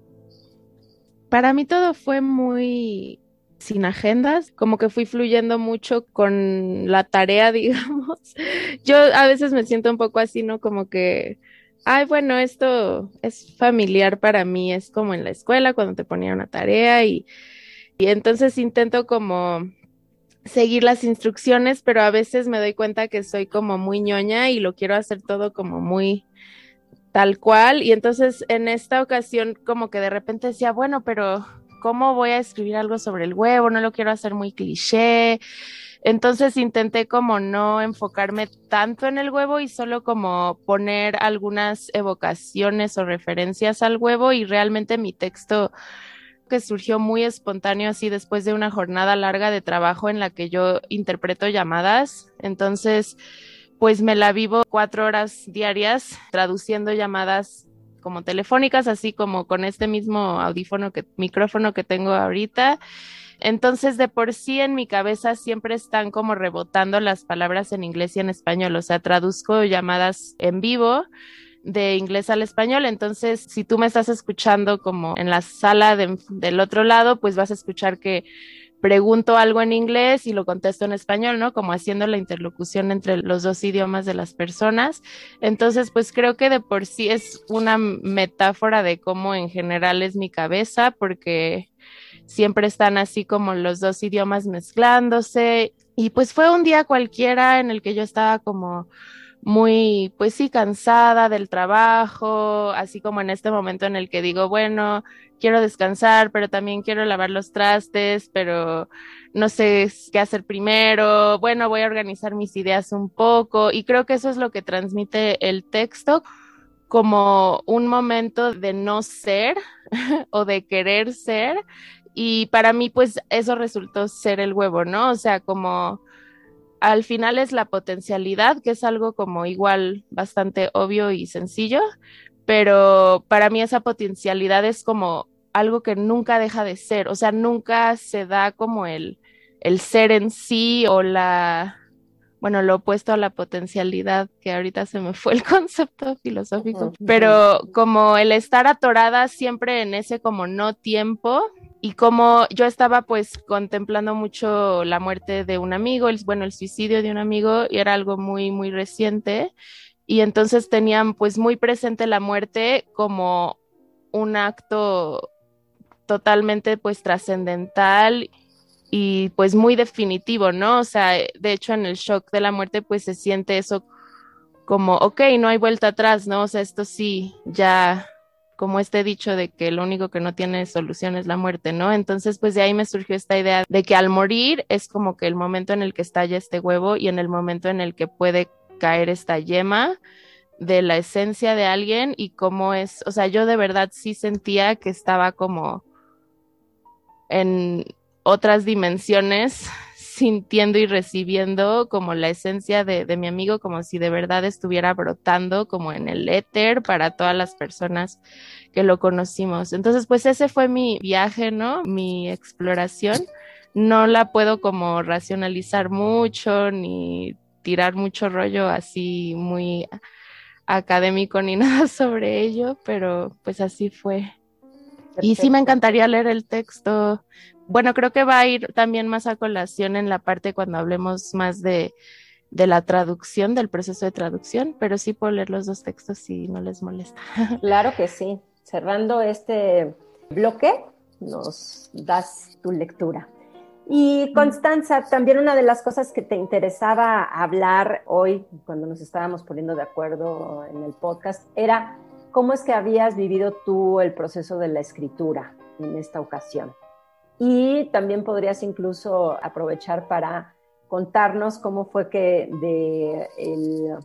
Para mí todo fue muy sin agendas, como que fui fluyendo mucho con la tarea, digamos. Yo a veces me siento un poco así, ¿no? Como que, ay, bueno, esto es familiar para mí, es como en la escuela cuando te ponía una tarea y, y entonces intento como seguir las instrucciones, pero a veces me doy cuenta que soy como muy ñoña y lo quiero hacer todo como muy tal cual. Y entonces en esta ocasión como que de repente decía, bueno, pero ¿cómo voy a escribir algo sobre el huevo? No lo quiero hacer muy cliché. Entonces intenté como no enfocarme tanto en el huevo y solo como poner algunas evocaciones o referencias al huevo y realmente mi texto que surgió muy espontáneo así después de una jornada larga de trabajo en la que yo interpreto llamadas. Entonces, pues me la vivo cuatro horas diarias traduciendo llamadas como telefónicas, así como con este mismo audífono que, micrófono que tengo ahorita. Entonces, de por sí en mi cabeza siempre están como rebotando las palabras en inglés y en español, o sea, traduzco llamadas en vivo de inglés al español. Entonces, si tú me estás escuchando como en la sala del otro lado, pues vas a escuchar que pregunto algo en inglés y lo contesto en español, ¿no? Como haciendo la interlocución entre los dos idiomas de las personas. Entonces, pues creo que de por sí es una metáfora de cómo en general es mi cabeza, porque siempre están así como los dos idiomas mezclándose. Y pues fue un día cualquiera en el que yo estaba como muy, pues sí, cansada del trabajo, así como en este momento en el que digo, bueno, quiero descansar, pero también quiero lavar los trastes, pero no sé qué hacer primero, bueno, voy a organizar mis ideas un poco y creo que eso es lo que transmite el texto como un momento de no ser o de querer ser y para mí pues eso resultó ser el huevo, ¿no? O sea, como al final es la potencialidad, que es algo como igual bastante obvio y sencillo, pero para mí esa potencialidad es como algo que nunca deja de ser, o sea, nunca se da como el, el ser en sí o la, bueno, lo opuesto a la potencialidad, que ahorita se me fue el concepto filosófico, pero como el estar atorada siempre en ese como no tiempo y como yo estaba pues contemplando mucho la muerte de un amigo, el, bueno, el suicidio de un amigo, y era algo muy, muy reciente, y entonces tenían pues muy presente la muerte como un acto totalmente pues trascendental y pues muy definitivo, ¿no? O sea, de hecho en el shock de la muerte pues se siente eso como, ok, no hay vuelta atrás, ¿no? O sea, esto sí, ya como este dicho de que lo único que no tiene solución es la muerte, ¿no? Entonces, pues de ahí me surgió esta idea de que al morir es como que el momento en el que estalla este huevo y en el momento en el que puede caer esta yema de la esencia de alguien y cómo es, o sea, yo de verdad sí sentía que estaba como en otras dimensiones sintiendo y recibiendo como la esencia de, de, mi amigo, como si de verdad estuviera brotando como en el éter para todas las personas que lo conocimos. Entonces, pues ese fue mi viaje, ¿no? Mi exploración. No la puedo como racionalizar mucho ni tirar mucho rollo así muy académico ni nada sobre ello, pero pues así fue. Y sí me encantaría leer el texto. Bueno, creo que va a ir también más a colación en la parte cuando hablemos más de, de la traducción, del proceso de traducción, pero sí puedo leer los dos textos si no les molesta. Claro que sí. Cerrando este bloque, nos das tu lectura. Y Constanza, también una de las cosas que te interesaba hablar hoy, cuando nos estábamos poniendo de acuerdo en el podcast, era cómo es que habías vivido tú el proceso de la escritura en esta ocasión. Y también podrías incluso aprovechar para contarnos cómo fue que de el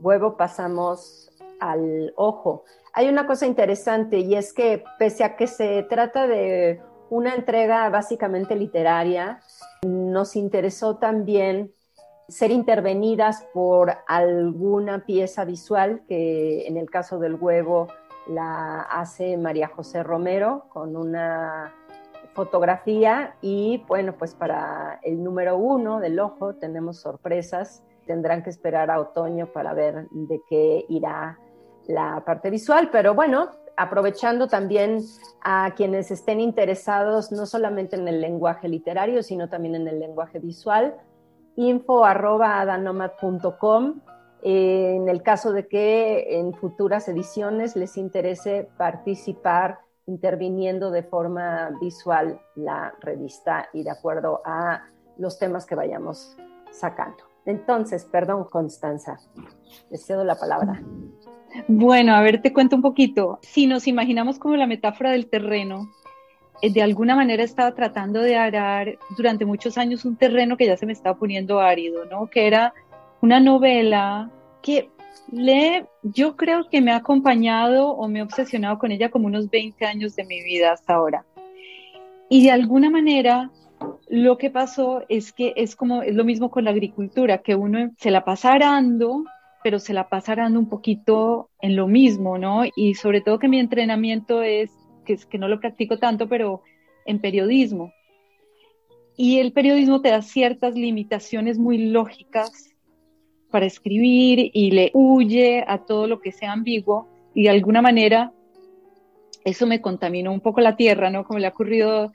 huevo pasamos al ojo. Hay una cosa interesante y es que pese a que se trata de una entrega básicamente literaria. Nos interesó también ser intervenidas por alguna pieza visual que en el caso del huevo la hace María José Romero con una fotografía y bueno, pues para el número uno del ojo tenemos sorpresas. Tendrán que esperar a otoño para ver de qué irá la parte visual, pero bueno, aprovechando también a quienes estén interesados no solamente en el lenguaje literario, sino también en el lenguaje visual, info en el caso de que en futuras ediciones les interese participar interviniendo de forma visual la revista y de acuerdo a los temas que vayamos sacando. Entonces, perdón, Constanza, les cedo la palabra. Bueno, a ver, te cuento un poquito. Si nos imaginamos como la metáfora del terreno, eh, de alguna manera estaba tratando de arar durante muchos años un terreno que ya se me estaba poniendo árido, ¿no? Que era una novela que le, yo creo que me ha acompañado o me he obsesionado con ella como unos 20 años de mi vida hasta ahora. Y de alguna manera lo que pasó es que es como, es lo mismo con la agricultura, que uno se la pasa arando pero se la pasarán un poquito en lo mismo, ¿no? Y sobre todo que mi entrenamiento es, que, que no lo practico tanto, pero en periodismo. Y el periodismo te da ciertas limitaciones muy lógicas para escribir y le huye a todo lo que sea ambiguo y de alguna manera eso me contaminó un poco la tierra, ¿no? Como le ha ocurrido,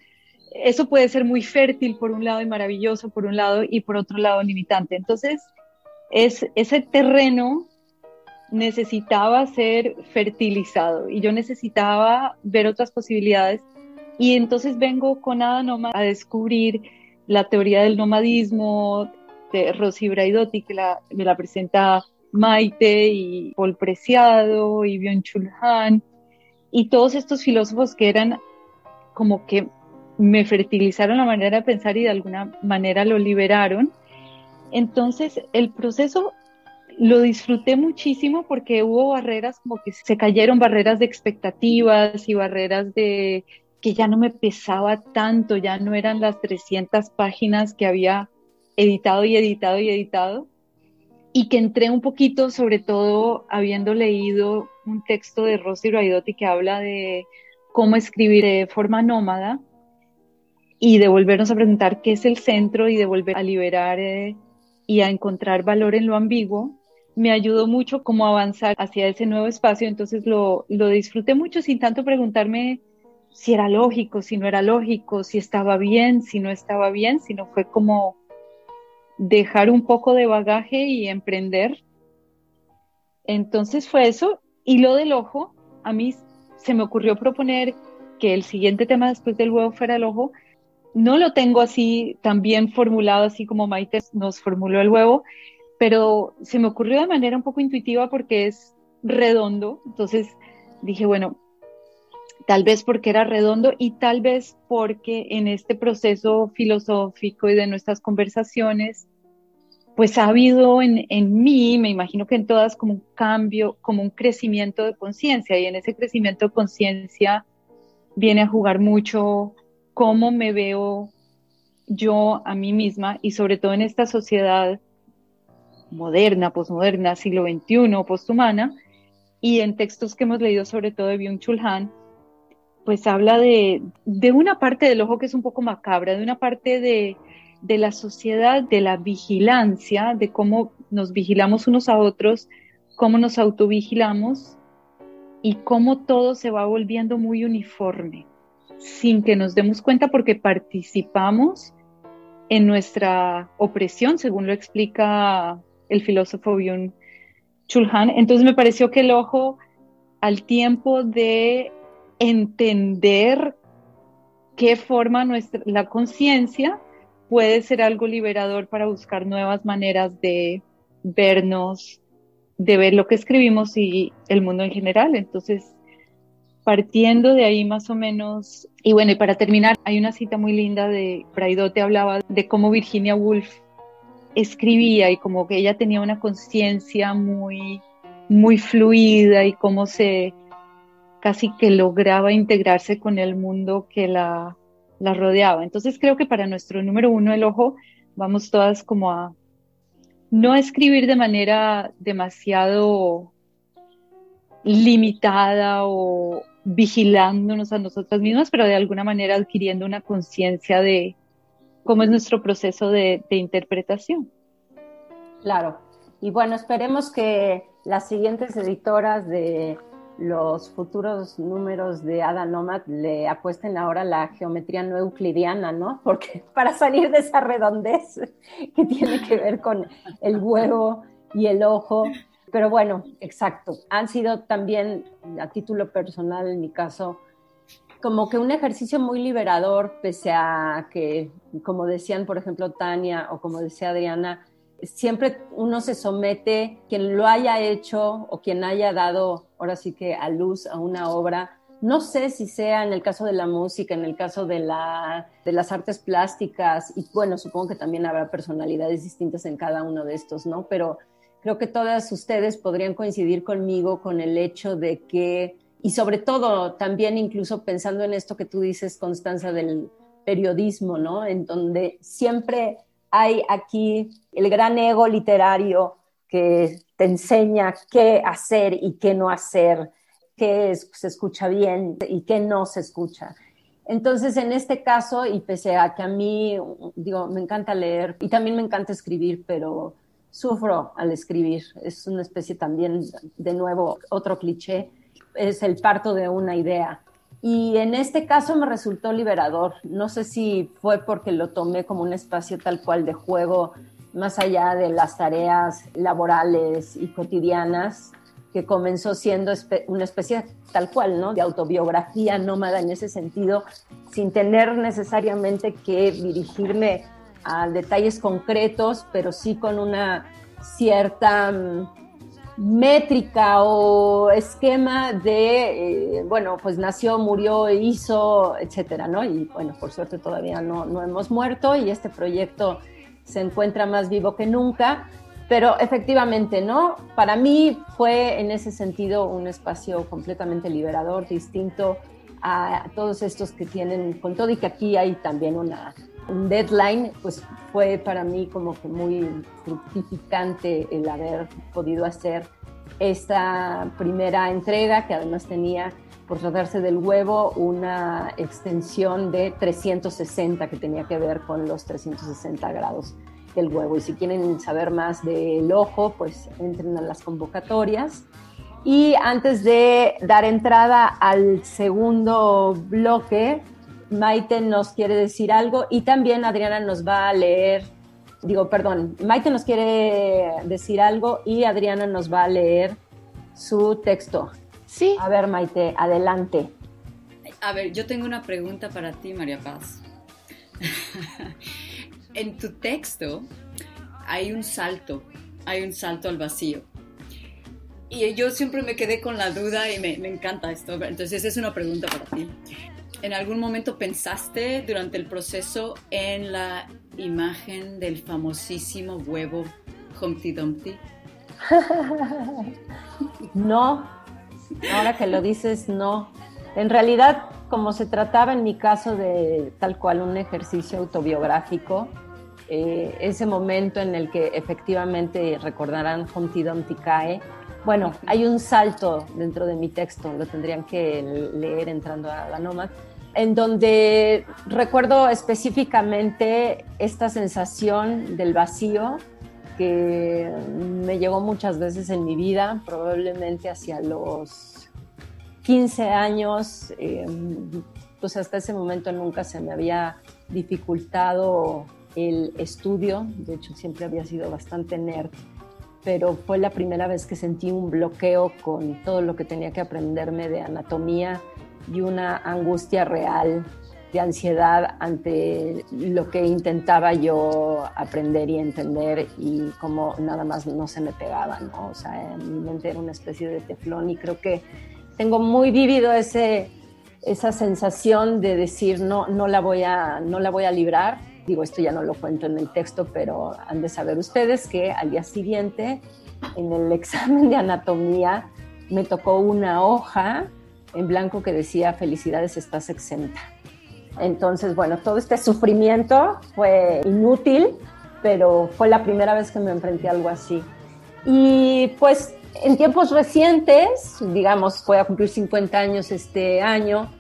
eso puede ser muy fértil por un lado y maravilloso por un lado y por otro lado limitante. Entonces, es, ese terreno necesitaba ser fertilizado y yo necesitaba ver otras posibilidades. Y entonces vengo con Ada Nómada a descubrir la teoría del nomadismo de Rosy Braidotti, que me la presenta Maite y Paul Preciado y Byung-Chul Han, y todos estos filósofos que eran como que me fertilizaron la manera de pensar y de alguna manera lo liberaron. Entonces, el proceso lo disfruté muchísimo porque hubo barreras como que se cayeron barreras de expectativas y barreras de que ya no me pesaba tanto, ya no eran las 300 páginas que había editado y editado y editado, y que entré un poquito, sobre todo habiendo leído un texto de Rosy Raidotti que habla de cómo escribir de forma nómada y de volvernos a preguntar qué es el centro y de volver a liberar eh, y a encontrar valor en lo ambiguo, me ayudó mucho como avanzar hacia ese nuevo espacio, entonces lo, lo disfruté mucho sin tanto preguntarme si era lógico, si no era lógico, si estaba bien, si no estaba bien, sino fue como dejar un poco de bagaje y emprender. Entonces fue eso. Y lo del ojo, a mí se me ocurrió proponer que el siguiente tema después del huevo fuera el ojo, no lo tengo así tan bien formulado, así como Maite nos formuló el huevo, pero se me ocurrió de manera un poco intuitiva porque es redondo, entonces dije, bueno, tal vez porque era redondo y tal vez porque en este proceso filosófico y de nuestras conversaciones, pues ha habido en, en, mí, me imagino que en todas, como un cambio, como un crecimiento de conciencia. Y en ese crecimiento de conciencia viene a jugar mucho cómo me veo yo a mí misma y sobre todo en esta sociedad moderna, posmoderna, siglo XXI, posthumana, y en textos que hemos leído sobre todo de Byung-Chul Han, pues habla de, de, una parte del ojo que es un poco macabra, de una parte de, de la sociedad, de la vigilancia, de cómo nos vigilamos unos a otros, cómo nos autovigilamos y cómo todo se va volviendo muy uniforme, sin que nos demos cuenta porque participamos en nuestra opresión, según lo explica el filósofo Byung Chul Han. Entonces me pareció que el ojo, al tiempo de entender qué forma nuestra, la conciencia, puede ser algo liberador para buscar nuevas maneras de vernos, de ver lo que escribimos y el mundo en general. Entonces, partiendo de ahí más o menos, y bueno, y para terminar, hay una cita muy linda de Braidote hablaba de cómo Virginia Woolf escribía y como que ella tenía una conciencia muy, muy fluida y cómo se casi que lograba integrarse con el mundo que la, la rodeaba. Entonces creo que para nuestro número uno, el ojo, vamos todas como a no escribir de manera demasiado limitada o vigilándonos a nosotras mismas, pero de alguna manera adquiriendo una conciencia de, cómo es nuestro proceso de, interpretación. Claro. Y bueno, esperemos que las siguientes editoras de los futuros números de Ada Nomad le apuesten ahora la geometría no euclidiana, ¿no? Porque para salir de esa redondez que tiene que ver con el huevo y el ojo. Pero bueno, exacto. Han sido también, a título personal en mi caso, como que un ejercicio muy liberador, pese a que, como decían, por ejemplo, Tania o como decía Adriana, siempre uno se somete, quien lo haya hecho o quien haya dado, ahora sí que a luz a una obra, no sé si sea en el caso de la música, en el caso de, la, de las artes plásticas, y bueno, supongo que también habrá personalidades distintas en cada uno de estos, ¿no? Pero creo que todas ustedes podrían coincidir conmigo con el hecho de que y sobre todo también incluso pensando en esto que tú dices, Constanza, del periodismo, ¿no? En donde siempre hay aquí el gran ego literario que te enseña qué hacer y qué no hacer, qué se escucha bien y qué no se escucha. Entonces, en este caso, y pese a que a mí, digo, me encanta leer y también me encanta escribir, pero sufro al escribir. Es una especie también, de nuevo, otro cliché, es el parto de una idea. Y en este caso me resultó liberador. No sé si fue porque lo tomé como un espacio tal cual de juego, más allá de las tareas laborales y cotidianas, que comenzó siendo una especie tal cual, ¿no? De autobiografía nómada en ese sentido, sin tener necesariamente que dirigirme a detalles concretos, pero sí con una cierta mm, métrica o esquema de, eh, bueno, pues nació, murió, hizo, etcétera, ¿no? Y bueno, por suerte todavía no, no hemos muerto y este proyecto se encuentra más vivo que nunca, pero efectivamente, ¿no? Para mí fue en ese sentido un espacio completamente liberador, distinto a todos estos que tienen, con todo y que aquí hay también una, un deadline, pues fue para mí como que muy fructificante el haber podido hacer esta primera entrega, que además tenía, por tratarse del huevo, una extensión de 360 que tenía que ver con los 360 grados del huevo. Y si quieren saber más del ojo, pues entren a las convocatorias. Y antes de dar entrada al segundo bloque, Maite nos quiere decir algo y también Adriana nos va a leer, digo, perdón, Maite nos quiere decir algo y Adriana nos va a leer su texto. Sí. A ver, Maite, adelante. A ver, yo tengo una pregunta para ti, María Paz. en tu texto hay un salto hay un salto al vacío. Y yo siempre me quedé con la duda y me, me encanta esto. Entonces es una pregunta para ti. ¿En algún momento pensaste durante el proceso en la imagen del famosísimo huevo Humpty Dumpty? no, ahora que lo dices, no. En realidad, como se trataba en mi caso de tal cual un ejercicio autobiográfico, eh, ese momento en el que efectivamente recordarán Humpty Dumpty cae, bueno, hay un salto dentro de mi texto, lo tendrían que leer entrando a la Nomad, en donde recuerdo específicamente esta sensación del vacío que me llegó muchas veces en mi vida, probablemente hacia los 15 años, em, pues hasta ese momento nunca se me había dificultado el estudio, de hecho siempre había sido bastante nerd, pero fue la primera vez que sentí un bloqueo con todo lo que tenía que aprenderme de anatomía y una angustia real de ansiedad ante lo que intentaba yo aprender y entender y como nada más no se me pegaba, ¿no? O sea, mi mente era una especie de teflón y creo que tengo muy vívido ese, esa sensación de decir no, no, la voy a, no la voy a librar Digo, esto ya no lo cuento en el texto, pero han de saber ustedes que al día siguiente, en el examen de anatomía, me tocó una hoja en blanco que decía, felicidades, estás exenta. Entonces, bueno, todo este sufrimiento fue inútil, pero fue la primera vez que me enfrenté a algo así. Y pues en tiempos recientes, digamos, voy a cumplir 50 años este año,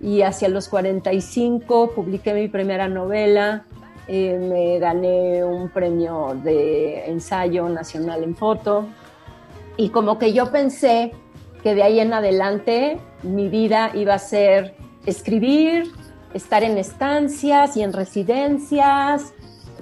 y hacia los 45 publiqué mi primera novela, eh, me gané un premio de ensayo nacional en foto y como que yo pensé de ahí en adelante mi vida iba a ser escribir, estar en estancias y en residencias,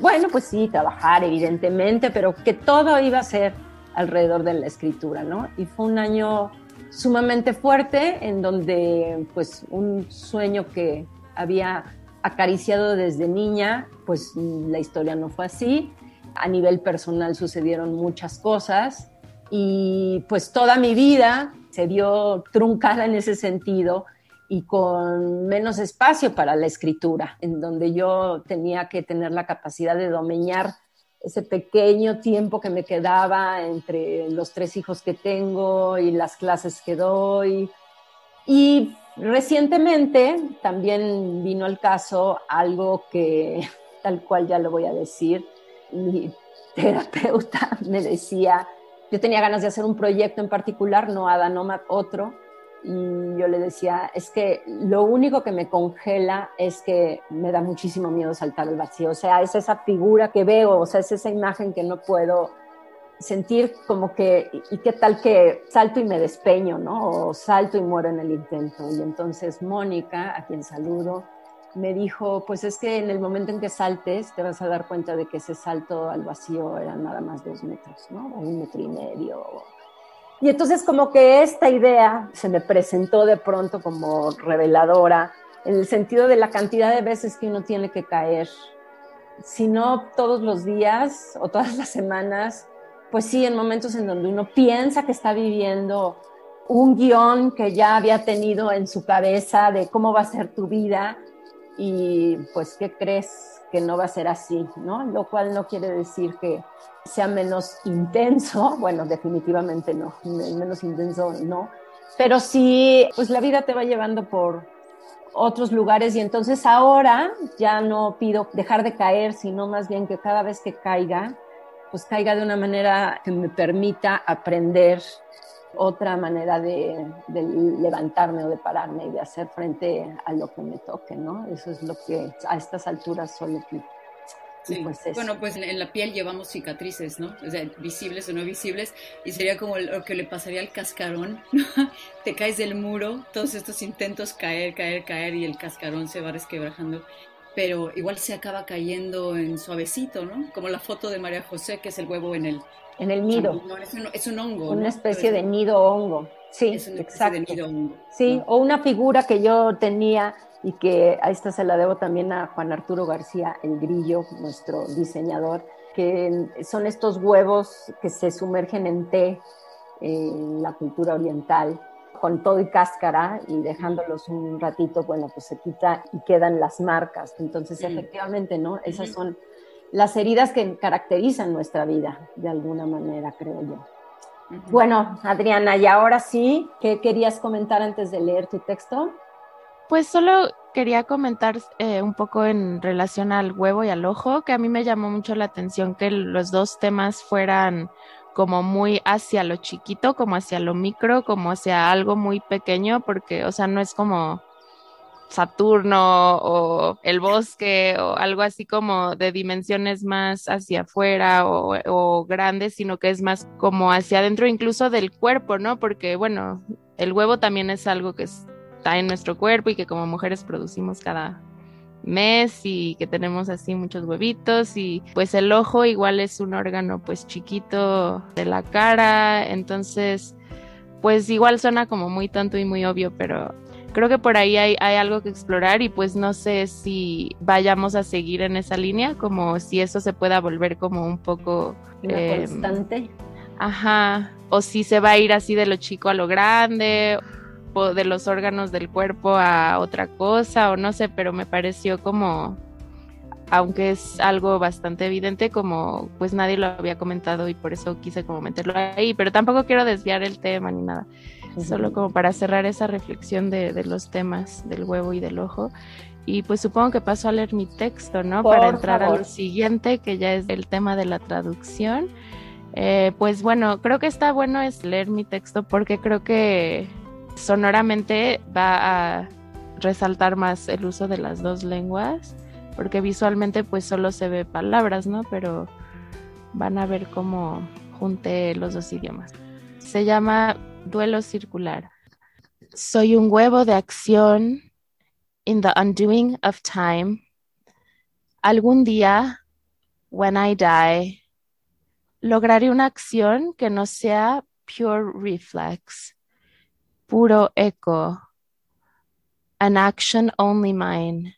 bueno, pues sí, trabajar evidentemente, pero que todo iba a ser alrededor de la escritura, ¿no? Y fue un año sumamente fuerte en donde pues un sueño que había acariciado desde niña, pues la historia no fue así. A nivel personal sucedieron muchas cosas y pues toda mi vida se vio truncada en ese sentido y con menos espacio para la escritura, en donde yo tenía que tener la capacidad de domeñar ese pequeño tiempo que me quedaba entre los tres hijos que tengo y las clases que doy. Y recientemente también vino al caso algo que, tal cual ya lo voy a decir, mi terapeuta me decía, yo tenía ganas de hacer un proyecto en particular, no Ada Nomad, otro, y yo le decía, es que lo único que me congela es que me da muchísimo miedo saltar al vacío, o sea, es esa figura que veo, o sea, es esa imagen que no puedo sentir como que, ¿y qué tal que salto y me despeño, ¿no? O salto y muero en el intento. Y entonces Mónica, a quien saludo, me dijo, pues es que en el momento en que saltes te vas a dar cuenta de que ese salto al vacío era nada más dos metros, ¿no? O un metro y medio, y entonces como que esta idea se me presentó de pronto como reveladora, en el sentido de la cantidad de veces que uno tiene que caer, si no todos los días o todas las semanas, pues sí, en momentos en donde uno piensa que está viviendo un guion que ya había tenido en su cabeza de cómo va a ser tu vida y pues qué crees que no va a ser así, ¿no? Lo cual no quiere decir que sea menos intenso, bueno, definitivamente no, menos intenso no, pero sí, pues la vida te va llevando por otros lugares y entonces ahora ya no pido dejar de caer, sino más bien que cada vez que caiga, pues caiga de una manera que me permita aprender otra manera de, de, levantarme o de pararme y de hacer frente a lo que me toque, ¿no? Eso es lo que a estas alturas solo pido. Pues bueno, pues en la piel llevamos cicatrices, ¿no? O sea, visibles o no visibles, y sería como lo que le pasaría al cascarón, ¿no? Te caes del muro, todos estos intentos caer, caer, caer, y el cascarón se va resquebrajando, pero igual se acaba cayendo en suavecito, ¿no? Como la foto de María José, que es el huevo en el... En el nido. es, un, hongo. Una especie de nido hongo. Sí, es una exacto. De nido hongo, sí, o una figura que yo tenía y que a esta se la debo también a Juan Arturo García, el grillo, nuestro diseñador, que son estos huevos que se sumergen en té en la cultura oriental con todo y cáscara y dejándolos un ratito, bueno, pues se quita y quedan las marcas. Entonces, efectivamente, ¿no? Esas son las heridas que caracterizan nuestra vida, de alguna manera, creo yo. Bueno, Adriana, y ahora sí, ¿qué querías comentar antes de leer tu texto? Pues solo quería comentar eh, un poco en relación al huevo y al ojo, que a mí me llamó mucho la atención que los dos temas fueran como muy hacia lo chiquito, como hacia lo micro, como hacia algo muy pequeño, porque, o sea, no es como Saturno o el bosque o algo así como de dimensiones más hacia afuera o, grandes, sino que es más como hacia adentro incluso del cuerpo, ¿no? Porque, bueno, el huevo también es algo que está en nuestro cuerpo y que como mujeres producimos cada mes y que tenemos así muchos huevitos y pues el ojo igual es un órgano pues chiquito de la cara, entonces pues igual suena como muy tonto y muy obvio, pero creo que por ahí hay, algo que explorar y pues no sé si vayamos a seguir en esa línea, como si eso se pueda volver como un poco... Em, constante. Ajá, o si se va a ir así de lo chico a lo grande de los órganos del cuerpo a otra cosa o no sé, pero me pareció como, aunque es algo bastante evidente, como pues nadie lo había comentado y por eso quise como meterlo ahí, pero tampoco quiero desviar el tema ni nada, solo como para cerrar esa reflexión de, los temas del huevo y del ojo. Y pues supongo que paso a leer mi texto, ¿no? para entrar al siguiente, que ya es el tema de la traducción. Eh, pues bueno, creo que está bueno es leer mi texto porque creo que sonoramente va a resaltar más el uso de las dos lenguas, porque visualmente pues solo se ve palabras, ¿no? Pero van a ver cómo junte los dos idiomas. Se llama duelo circular. Soy un huevo de acción in the undoing of time. Algún día, when I die, lograré una acción que no sea pure reflex puro eco, an action only mine.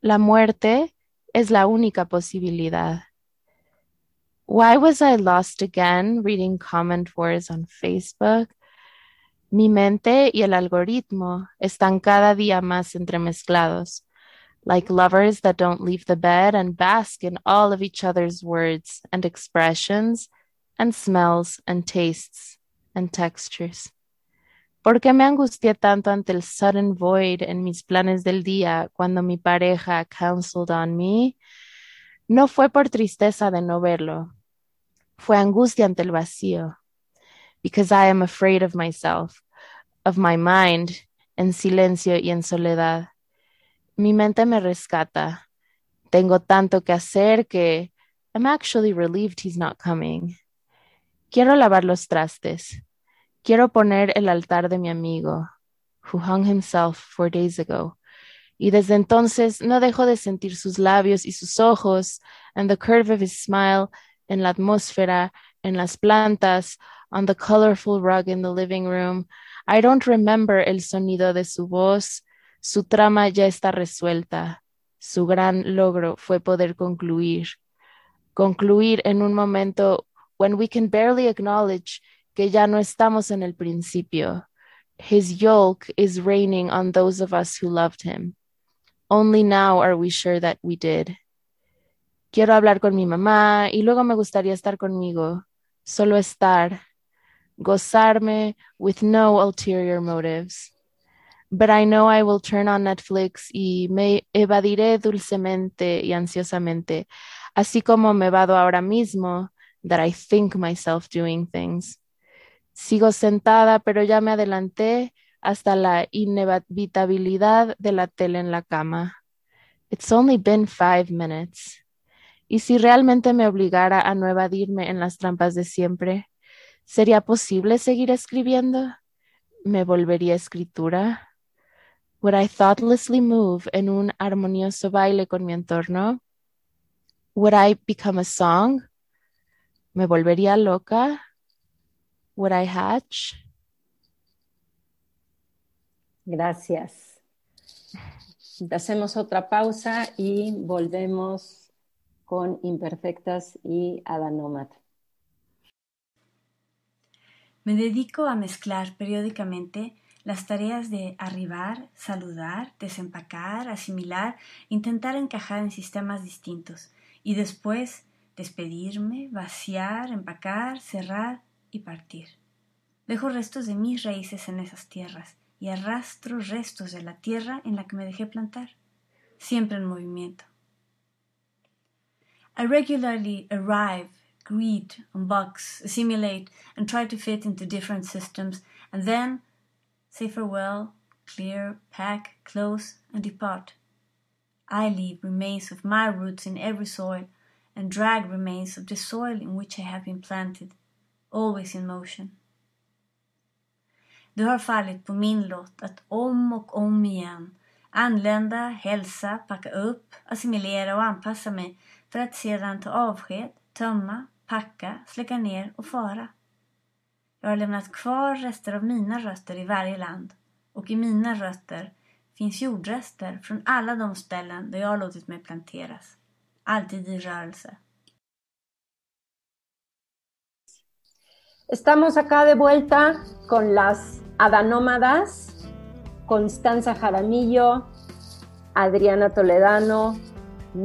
La muerte es la única posibilidad. Why was I lost again reading comment words on Facebook? Mi mente y el algoritmo están cada día más entremezclados, like lovers that don't leave the bed and bask in all of each other's words and expressions and smells and tastes and textures. ¿Por qué me angustié tanto ante el sudden void en mis planes del día cuando mi pareja counseled on me? No fue por tristeza de no verlo, fue angustia ante el vacío. Because I am afraid of myself, of my mind, en silencio y en soledad. Mi mente me rescata. Tengo tanto que hacer que I'm actually relieved he's not coming. Quiero lavar los trastes Quiero poner el altar de mi amigo, who hung himself four days ago. Y desde entonces no dejo de sentir sus labios y sus ojos, and the curve of his smile, en la atmósfera, en las plantas, on the colorful rug in the living room. I don't remember el sonido de su voz. Su trama ya está resuelta. Su gran logro fue poder concluir. Concluir en un momento when we can barely acknowledge que ya no estamos en el principio. His yoke is reigning on those of us who loved him. Only now are we sure that we did. Quiero hablar con mi mamá y luego me gustaría estar conmigo, solo estar, gozarme with no ulterior motives. But I know I will turn on Netflix y me evadiré dulcemente y ansiosamente, así como me vado ahora mismo that I think myself doing things. Sigo sentada, pero ya me adelanté hasta la inevitabilidad de la tele en la cama. It's only been five minutes. ¿Y si realmente me obligara a no evadirme en las trampas de siempre? ¿Sería posible seguir escribiendo? ¿Me volvería escritura? Would I thoughtlessly move en un armonioso baile con mi entorno? Would I become a song? ¿Me volvería loca? Would I hatch? Gracias. Hacemos otra pausa y volvemos con Imperfectas y Ada Nomad. Me dedico a mezclar periódicamente las tareas de arribar, saludar, desempacar, asimilar, intentar encajar en sistemas distintos y después despedirme, vaciar, empacar, cerrar y partir. Dejo restos de mis raíces en esas tierras y arrastro restos de la tierra en la que me dejé plantar, siempre en movimiento. I regularly arrive, greet, unbox, assimilate, and try to fit into different systems, and then say farewell, clear, pack, close, and depart. I leave remains of my roots in every soil, and drag remains of the soil in which I have been planted, always in motion. Det har fallit på min lott att om och om igen anlända, hälsa, packa upp, assimilera och anpassa mig för att sedan ta avsked, tömma, packa, släcka ner och fara. Jag har lämnat kvar rester av mina rötter i varje land och i mina rötter finns jordrester från alla de ställen där jag har låtit mig planteras. Alltid i rörelse. Estamos acá de vuelta con las Adanómadas, Constanza Jaramillo, Adriana Toledano,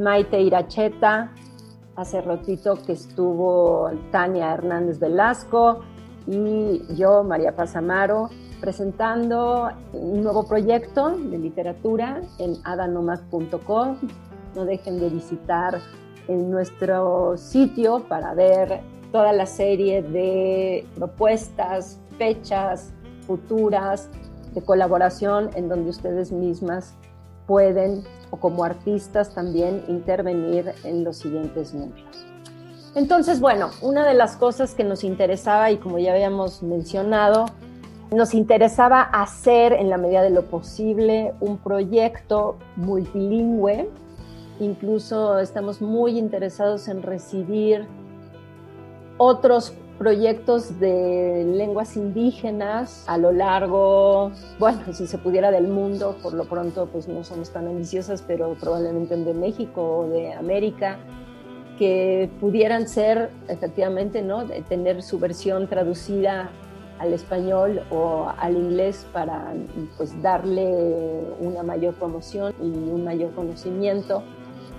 Maite Iracheta, hace ratito que estuvo Tania Hernández Velasco y yo, María Paz Amaro, presentando un nuevo proyecto de literatura en adanomad.com. No dejen de visitar en nuestro sitio para ver toda la serie de propuestas, fechas futuras de colaboración en donde ustedes mismas pueden o como artistas también intervenir en los siguientes números. Entonces, bueno, una de las cosas que nos interesaba y como ya habíamos mencionado, nos interesaba hacer en la medida de lo posible un proyecto multilingüe. Incluso estamos muy interesados en recibir otros proyectos de lenguas indígenas a lo largo, bueno, si se pudiera del mundo, por lo pronto pues no somos tan ambiciosas, pero probablemente de México o de América, que pudieran ser efectivamente, ¿no? Tener su versión traducida al español o al inglés para pues darle una mayor promoción y un mayor conocimiento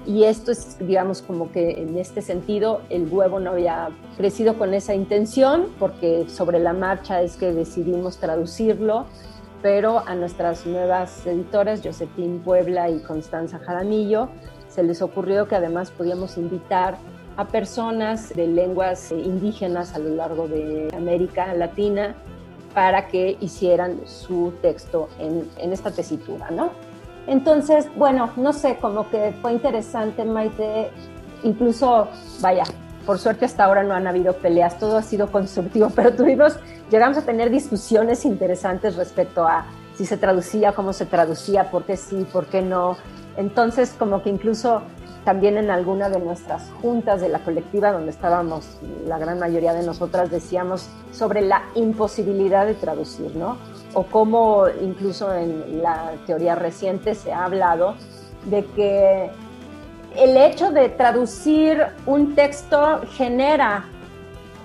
y esto es, digamos, como que en este sentido el huevo no había crecido con esa intención, porque sobre la marcha es que decidimos traducirlo, pero a nuestras nuevas editoras, Josefín Puebla y Constanza Jaramillo, se les ocurrió que además podíamos invitar a personas de lenguas indígenas a lo largo de América Latina para que hicieran su texto en, en esta tesitura, ¿no? Entonces, bueno, no sé, como que fue interesante, Maite. Incluso, vaya, por suerte hasta ahora no han habido peleas, todo ha sido constructivo, pero tuvimos, llegamos a tener discusiones interesantes respecto a si se traducía, cómo se traducía, por qué sí, por qué no. Entonces, como que incluso también en alguna de nuestras juntas de la colectiva, donde estábamos la gran mayoría de nosotras, decíamos sobre la imposibilidad de traducir, ¿no? O cómo incluso en la teoría reciente se ha hablado de que el hecho de traducir un texto genera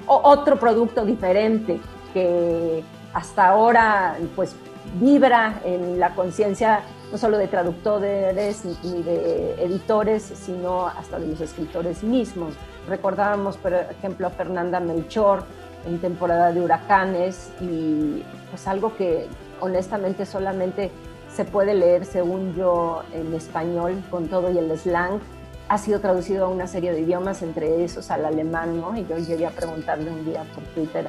otro producto diferente que hasta ahora pues vibra en la conciencia no solo de traductores ni de editores, sino hasta de los escritores mismos. Recordábamos, por ejemplo, a Fernanda Melchor, en temporada de huracanes y pues algo que honestamente solamente se puede leer, según yo, en español con todo y el slang. Ha sido traducido a una serie de idiomas, entre esos al alemán, ¿no? Y yo llegué a preguntarle un día por Twitter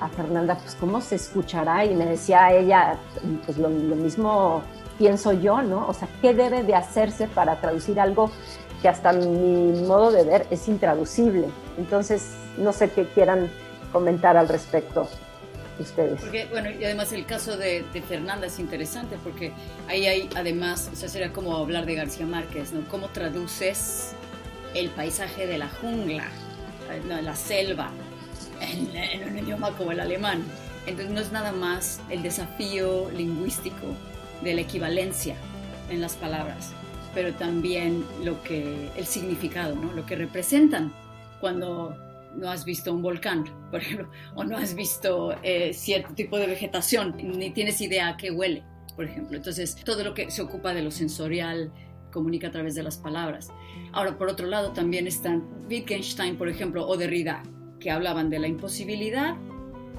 a Fernanda, pues, ¿cómo se escuchará? Y me decía ella, pues, lo, lo mismo pienso yo, ¿no? O sea, ¿qué debe de hacerse para traducir algo que hasta mi modo de ver es intraducible? Entonces, no sé qué quieran comentar al respecto ustedes. Porque, bueno, y además el caso de, Fernanda es interesante porque ahí hay, además, o sea, sería como hablar de García Márquez, ¿no? ¿Cómo traduces el paisaje de la jungla, la selva, en, en un idioma como el alemán? Entonces no es nada más el desafío lingüístico de la equivalencia en las palabras, pero también lo que, el significado, ¿no? lo que representan cuando no has visto un volcán, por ejemplo, o no has visto eh, cierto tipo de vegetación, ni tienes idea a qué huele, por ejemplo. Entonces, todo lo que se ocupa de lo sensorial comunica a través de las palabras. Ahora, por otro lado, también están Wittgenstein, por ejemplo, o Derrida, que hablaban de la imposibilidad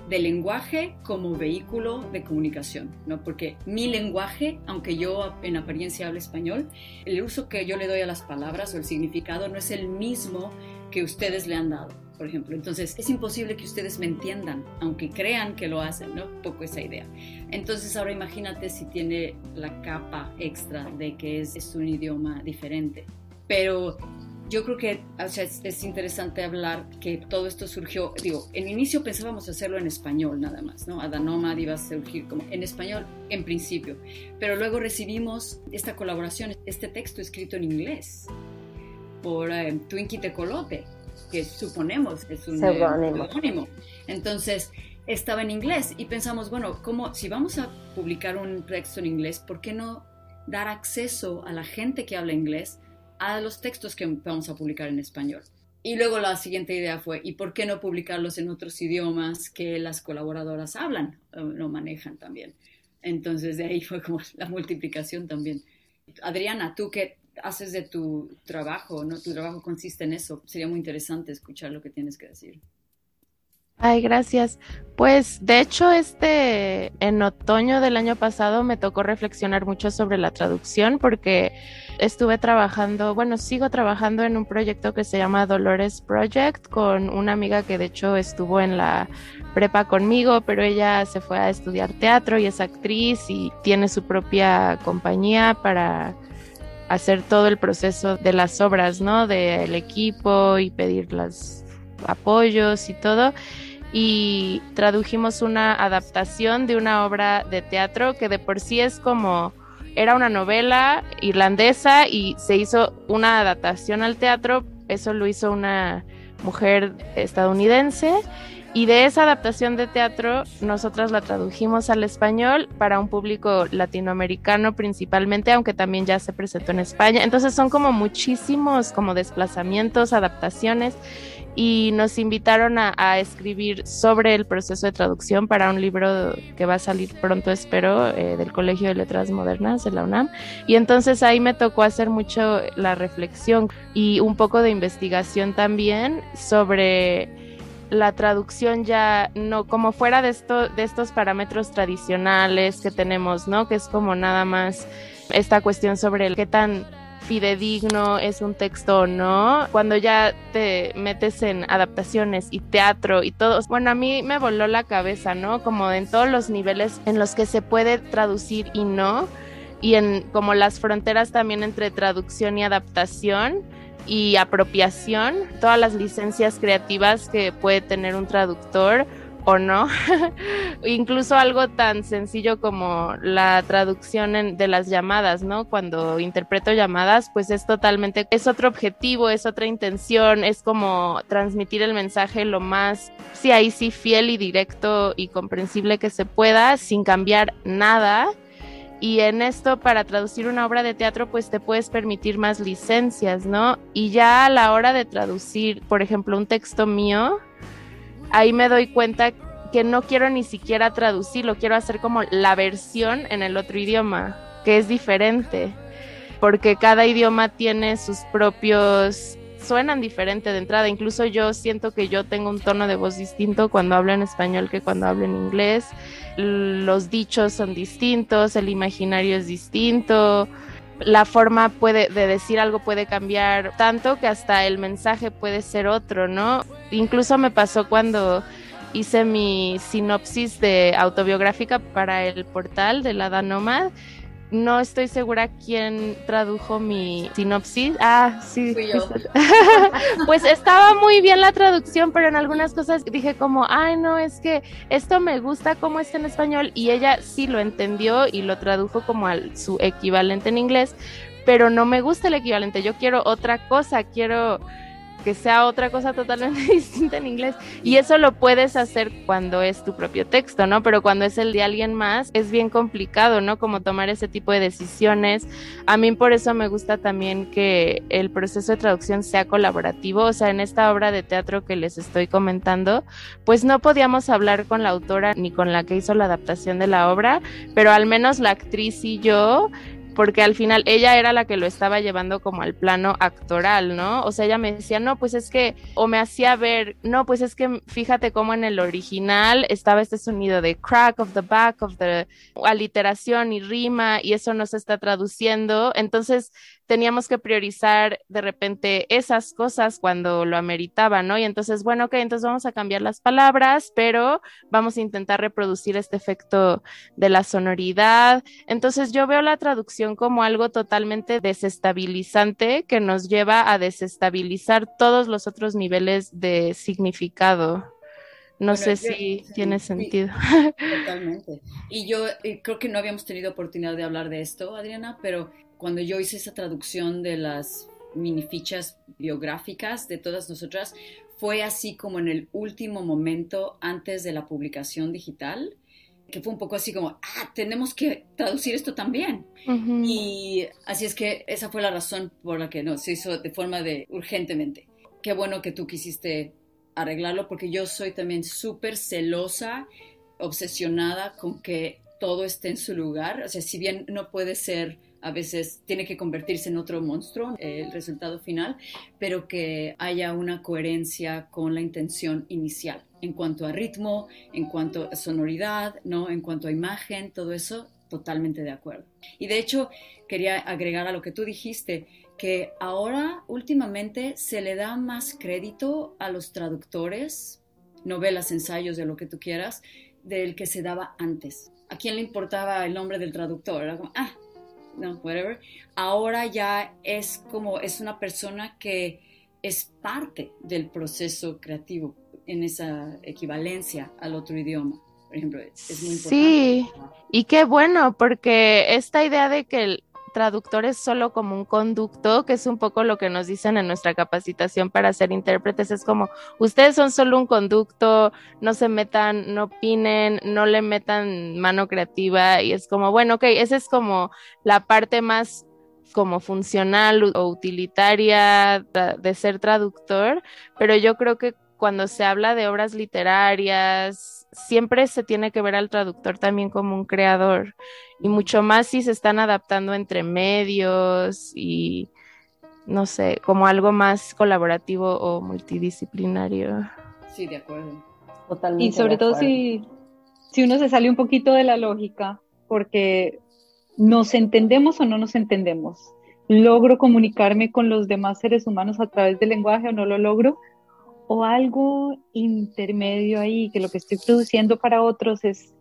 del lenguaje como vehículo de comunicación, ¿no? Porque mi lenguaje, aunque yo en apariencia hable español, el uso que yo le doy a las palabras o el significado no es el mismo que ustedes le han dado, por ejemplo. Entonces, es imposible que ustedes me entiendan, aunque crean que lo hacen, ¿no? Poco esa idea. Entonces, ahora imagínate si tiene la capa extra de que es, es un idioma diferente. Pero yo creo que es, interesante hablar que todo esto surgió, digo, en inicio pensábamos hacerlo en español nada más, ¿no? Adanomad iba a surgir como en español en principio, pero luego recibimos esta colaboración, este texto escrito en inglés por eh, Twinkie Tecolote, que suponemos es un eh, seudónimo. Entonces, estaba en inglés y pensamos, bueno, como si vamos a publicar un texto en inglés, ¿por qué no dar acceso a la gente que habla inglés a los textos que vamos a publicar en español. Y luego la siguiente idea fue, ¿y por qué no publicarlos en otros idiomas que las colaboradoras hablan o no manejan también? Entonces de ahí fue como la multiplicación también. Adriana, tú qué haces de tu trabajo, ¿no? Tu trabajo consiste en eso. Sería muy interesante escuchar lo que tienes que decir. Ay, gracias. Pues de hecho, este en otoño del año pasado me tocó reflexionar mucho sobre la traducción porque estuve trabajando, bueno, sigo trabajando en un proyecto que se llama Dolores Project con una amiga que de hecho estuvo en la prepa conmigo, pero ella se fue a estudiar teatro y es actriz y tiene su propia compañía para hacer todo el proceso de las obras, ¿no? Del equipo y pedir los apoyos y todo. Y tradujimos una adaptación de una obra de teatro que de por sí es como era una novela irlandesa y se hizo una adaptación al teatro, eso lo hizo una mujer estadounidense y de esa adaptación de teatro nosotras la tradujimos al español para un público latinoamericano principalmente, aunque también ya se presentó en España. Entonces son como muchísimos como desplazamientos, adaptaciones y nos invitaron a, escribir sobre el proceso de traducción para un libro que va a salir pronto, espero, eh, del Colegio de Letras Modernas de la UNAM. Y entonces ahí me tocó hacer mucho la reflexión y un poco de investigación también sobre la traducción ya no como fuera de esto de estos parámetros tradicionales que tenemos, ¿no? Que es como nada más esta cuestión sobre el qué tan fidedigno es un texto no. Cuando ya te metes en adaptaciones y teatro y todo, bueno, a mí me voló la cabeza, ¿no? Como en todos los niveles en los que se puede traducir y no, y en como las fronteras también entre traducción y adaptación y apropiación, todas las licencias creativas que puede tener un traductor o no. Incluso algo tan sencillo como la traducción de las llamadas, ¿no? Cuando interpreto llamadas, pues es totalmente, es otro objetivo, es otra intención, es como transmitir el mensaje lo más, sí, ahí sí, fiel y directo y comprensible que se pueda, sin cambiar nada. Y en esto, para traducir una obra de teatro, pues te puedes permitir más licencias, ¿no? Y ya a la hora de traducir, por ejemplo, un texto mío, ahí me doy cuenta que no quiero ni siquiera traducirlo, quiero hacer como la versión en el otro idioma, que es diferente, porque cada idioma tiene sus propios suenan diferente de entrada. Incluso yo siento que yo tengo un tono de voz distinto cuando hablo en español que cuando hablo en inglés. Los dichos son distintos, el imaginario es distinto. La forma puede, de decir algo puede cambiar tanto que hasta el mensaje puede ser otro, ¿no? Incluso me pasó cuando hice mi sinopsis de autobiográfica para el portal de la Danomad. No estoy segura quién tradujo mi sinopsis. Ah, sí. pues estaba muy bien la traducción, pero en algunas cosas dije como, ay, no, es que esto me gusta como está en español y ella sí lo entendió y lo tradujo como al su equivalente en inglés, pero no me gusta el equivalente. Yo quiero otra cosa, quiero que sea otra cosa totalmente distinta en inglés. Y eso lo puedes hacer cuando es tu propio texto, ¿no? Pero cuando es el de alguien más, es bien complicado, ¿no? Como tomar ese tipo de decisiones. A mí por eso me gusta también que el proceso de traducción sea colaborativo. O sea, en esta obra de teatro que les estoy comentando, pues no podíamos hablar con la autora ni con la que hizo la adaptación de la obra, pero al menos la actriz y yo porque al final ella era la que lo estaba llevando como al plano actoral, ¿no? O sea, ella me decía, no, pues es que, o me hacía ver, no, pues es que fíjate cómo en el original estaba este sonido de crack of the back of the aliteración y rima y eso no se está traduciendo. Entonces, teníamos que priorizar de repente esas cosas cuando lo ameritaba, ¿no? Y entonces, bueno, ok, entonces vamos a cambiar las palabras, pero vamos a intentar reproducir este efecto de la sonoridad. Entonces yo veo la traducción como algo totalmente desestabilizante que nos lleva a desestabilizar todos los otros niveles de significado. No sé si tiene sentido. totalmente. Y yo eh, creo que no habíamos tenido oportunidad de hablar de esto, Adriana, pero cuando yo hice esa traducción de las mini fichas biográficas de todas nosotras, fue así como en el último momento antes de la publicación digital, que fue un poco así como, ah, tenemos que traducir esto también. Y así es que esa fue la razón por la que no, se hizo de forma de urgentemente. Qué bueno que tú quisiste arreglarlo porque yo soy también súper celosa, obsesionada con que todo esté en su lugar. O sea, si bien no puede ser a veces tiene que convertirse en otro monstruo el resultado final, pero que haya una coherencia con la intención inicial en cuanto a ritmo, en cuanto a sonoridad, ¿no? en cuanto a imagen, todo eso, totalmente de acuerdo. Y de hecho, quería agregar a lo que tú dijiste, que ahora últimamente se le da más crédito a los traductores, novelas, ensayos, de lo que tú quieras, del que se daba antes. ¿A quién le importaba el nombre del traductor? Era como, ah, no, whatever, ahora ya es como, es una persona que es parte del proceso creativo en esa equivalencia al otro idioma. Por ejemplo, es muy importante. Sí, y qué bueno, porque esta idea de que traductor es solo como un conducto, que es un poco lo que nos dicen en nuestra capacitación para ser intérpretes, es como, ustedes son solo un conducto, no se metan, no opinen, no le metan mano creativa y es como, bueno, ok, esa es como la parte más como funcional o utilitaria de ser traductor, pero yo creo que cuando se habla de obras literarias, siempre se tiene que ver al traductor también como un creador, y mucho más si se están adaptando entre medios y, no sé, como algo más colaborativo o multidisciplinario. Sí, de acuerdo. Totalmente. Y sobre todo si, si uno se sale un poquito de la lógica, porque nos entendemos o no nos entendemos. ¿Logro comunicarme con los demás seres humanos a través del lenguaje o no lo logro? O algo intermedio ahí, que lo que estoy produciendo para otros es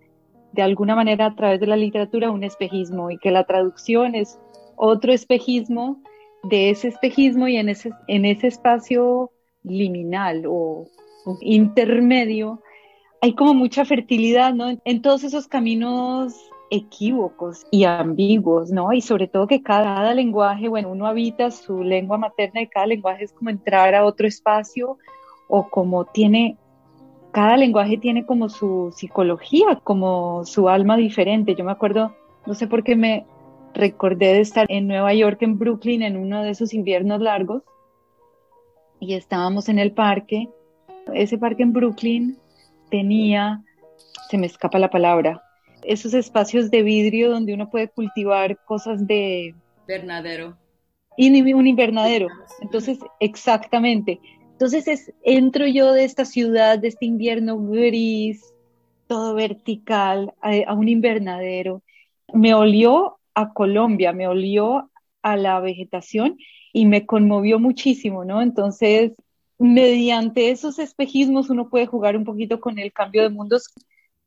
de alguna manera a través de la literatura un espejismo y que la traducción es otro espejismo de ese espejismo y en ese, en ese espacio liminal o, intermedio hay como mucha fertilidad, ¿no? En todos esos caminos equívocos y ambiguos, ¿no? Y sobre todo que cada lenguaje, bueno, uno habita su lengua materna y cada lenguaje es como entrar a otro espacio o como tiene, cada lenguaje tiene como su psicología, como su alma diferente. Yo me acuerdo, no sé por qué me recordé de estar en Nueva York, en Brooklyn, en uno de esos inviernos largos, y estábamos en el parque. Ese parque en Brooklyn tenía, se me escapa la palabra, esos espacios de vidrio donde uno puede cultivar cosas de... Invernadero. Y un invernadero. Entonces, exactamente. Entonces entro yo de esta ciudad, de este invierno gris, todo vertical, a, un invernadero. Me olió a Colombia, me olió a la vegetación y me conmovió muchísimo, ¿no? Entonces, mediante esos espejismos uno puede jugar un poquito con el cambio de mundos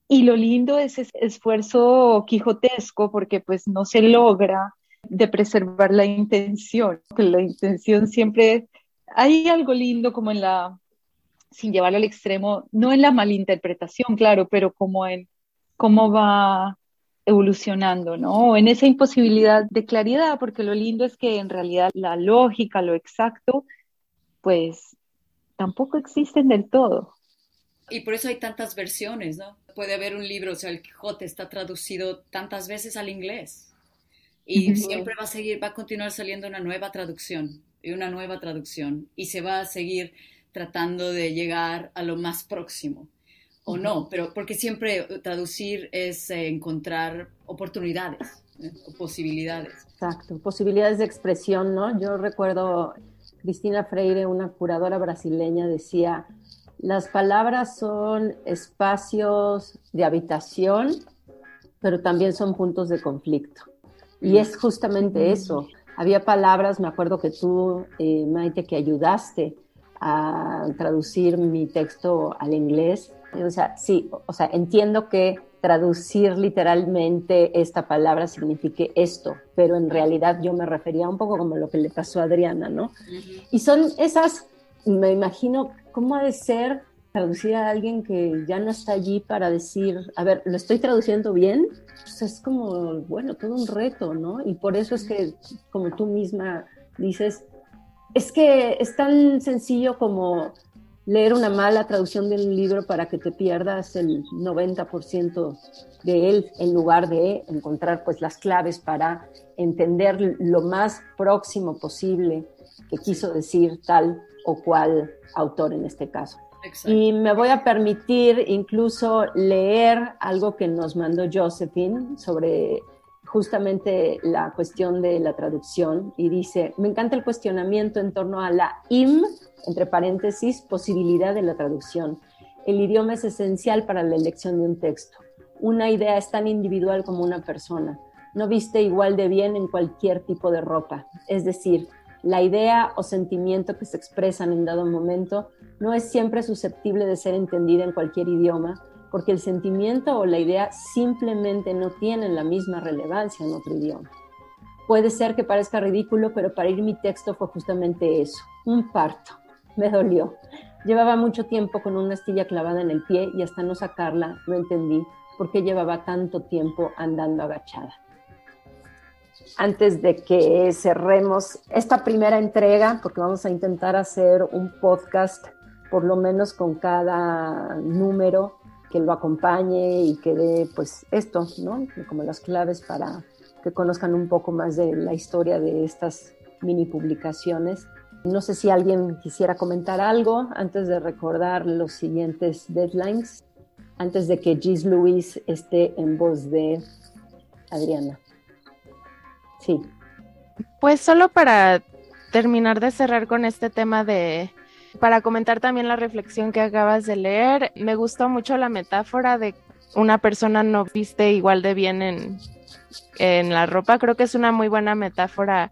y lo lindo es ese esfuerzo quijotesco porque pues no se logra de preservar la intención, que la intención siempre hay algo lindo como en la, sin llevarlo al extremo, no en la malinterpretación, claro, pero como en cómo va evolucionando, ¿no? en esa imposibilidad de claridad, porque lo lindo es que en realidad la lógica, lo exacto, pues tampoco existen del todo. Y por eso hay tantas versiones, ¿no? Puede haber un libro, o sea, el Quijote está traducido tantas veces al inglés y siempre va a seguir, va a continuar saliendo una nueva traducción y una nueva traducción y se va a seguir tratando de llegar a lo más próximo o no, pero porque siempre traducir es eh, encontrar oportunidades, ¿eh? o posibilidades. Exacto, posibilidades de expresión, ¿no? Yo recuerdo Cristina Freire, una curadora brasileña, decía, las palabras son espacios de habitación, pero también son puntos de conflicto. Y es justamente eso. Había palabras, me acuerdo que tú, eh, Maite, que ayudaste a traducir mi texto al inglés. O sea, sí, o sea, entiendo que traducir literalmente esta palabra signifique esto, pero en realidad yo me refería un poco como lo que le pasó a Adriana, ¿no? Y son esas, me imagino, ¿cómo ha de ser traducir a alguien que ya no está allí para decir, a ver, ¿lo estoy traduciendo bien? Pues es como, bueno, todo un reto, ¿no? Y por eso es que, como tú misma dices, es que es tan sencillo como leer una mala traducción de un libro para que te pierdas el 90% de él en lugar de encontrar pues las claves para entender lo más próximo posible que quiso decir tal o cual autor en este caso. Y me voy a permitir incluso leer algo que nos mandó Josephine sobre justamente la cuestión de la traducción y dice, me encanta el cuestionamiento en torno a la im entre paréntesis, posibilidad de la traducción. El idioma es esencial para la elección de un texto. Una idea es tan individual como una persona. No viste igual de bien en cualquier tipo de ropa. Es decir, la idea o sentimiento que se expresan en dado momento no es siempre susceptible de ser entendida en cualquier idioma, porque el sentimiento o la idea simplemente no tienen la misma relevancia en otro idioma. Puede ser que parezca ridículo, pero para ir mi texto fue justamente eso, un parto me dolió. Llevaba mucho tiempo con una astilla clavada en el pie y hasta no sacarla no entendí por qué llevaba tanto tiempo andando agachada. Antes de que cerremos esta primera entrega, porque vamos a intentar hacer un podcast por lo menos con cada número que lo acompañe y que dé pues esto, ¿no? Como las claves para que conozcan un poco más de la historia de estas mini publicaciones. No sé si alguien quisiera comentar algo antes de recordar los siguientes deadlines, antes de que Gis Luis esté en voz de Adriana. Sí. Pues solo para terminar de cerrar con este tema de, para comentar también la reflexión que acabas de leer, me gustó mucho la metáfora de una persona no viste igual de bien en, en la ropa. Creo que es una muy buena metáfora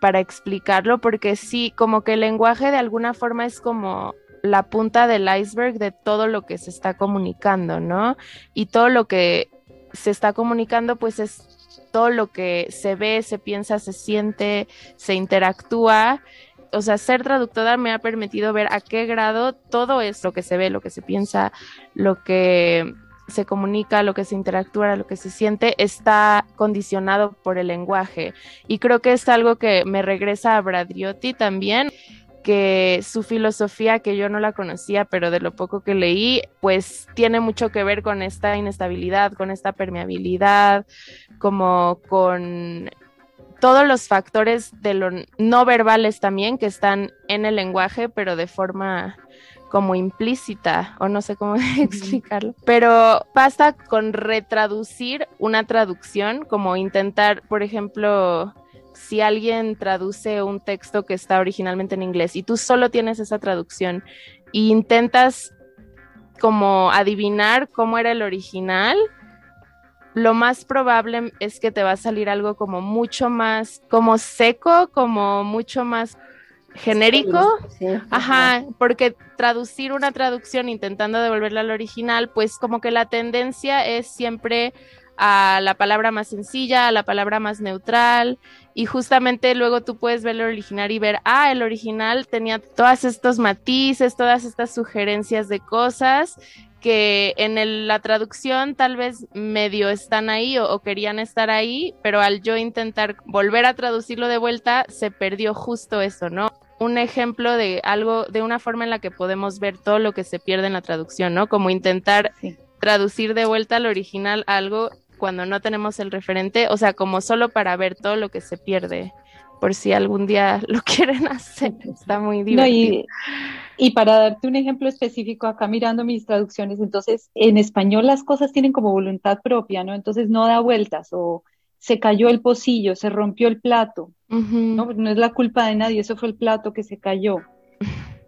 para explicarlo, porque sí, como que el lenguaje de alguna forma es como la punta del iceberg de todo lo que se está comunicando, ¿no? Y todo lo que se está comunicando, pues es todo lo que se ve, se piensa, se siente, se interactúa. O sea, ser traductora me ha permitido ver a qué grado todo es lo que se ve, lo que se piensa, lo que se comunica, lo que se interactúa, lo que se siente, está condicionado por el lenguaje. Y creo que es algo que me regresa a Bradriotti también que su filosofía, que yo no la conocía, pero de lo poco que leí, pues tiene mucho que ver con esta inestabilidad, con esta permeabilidad, como con todos los factores de lo no verbales también que están en el lenguaje, pero de forma como implícita o no sé cómo explicarlo, pero basta con retraducir una traducción, como intentar, por ejemplo, si alguien traduce un texto que está originalmente en inglés y tú solo tienes esa traducción e intentas como adivinar cómo era el original, lo más probable es que te va a salir algo como mucho más, como seco, como mucho más genérico, ajá, porque traducir una traducción intentando devolverla al original, pues como que la tendencia es siempre a la palabra más sencilla, a la palabra más neutral, y justamente luego tú puedes ver el original y ver, ah, el original tenía todos estos matices, todas estas sugerencias de cosas que en la traducción tal vez medio están ahí o, querían estar ahí, pero al yo intentar volver a traducirlo de vuelta, se perdió justo eso, ¿no? un ejemplo de algo, de una forma en la que podemos ver todo lo que se pierde en la traducción, ¿no? Como intentar traducir de vuelta al original algo cuando no tenemos el referente, o sea, como solo para ver todo lo que se pierde, por si algún día lo quieren hacer, está muy divertido. y, para darte un ejemplo específico, acá mirando mis traducciones, entonces en español las cosas tienen como voluntad propia, ¿no? Entonces no da vueltas o se cayó el pocillo, se rompió el plato, ¿no? no es la culpa de nadie, eso fue el plato que se cayó.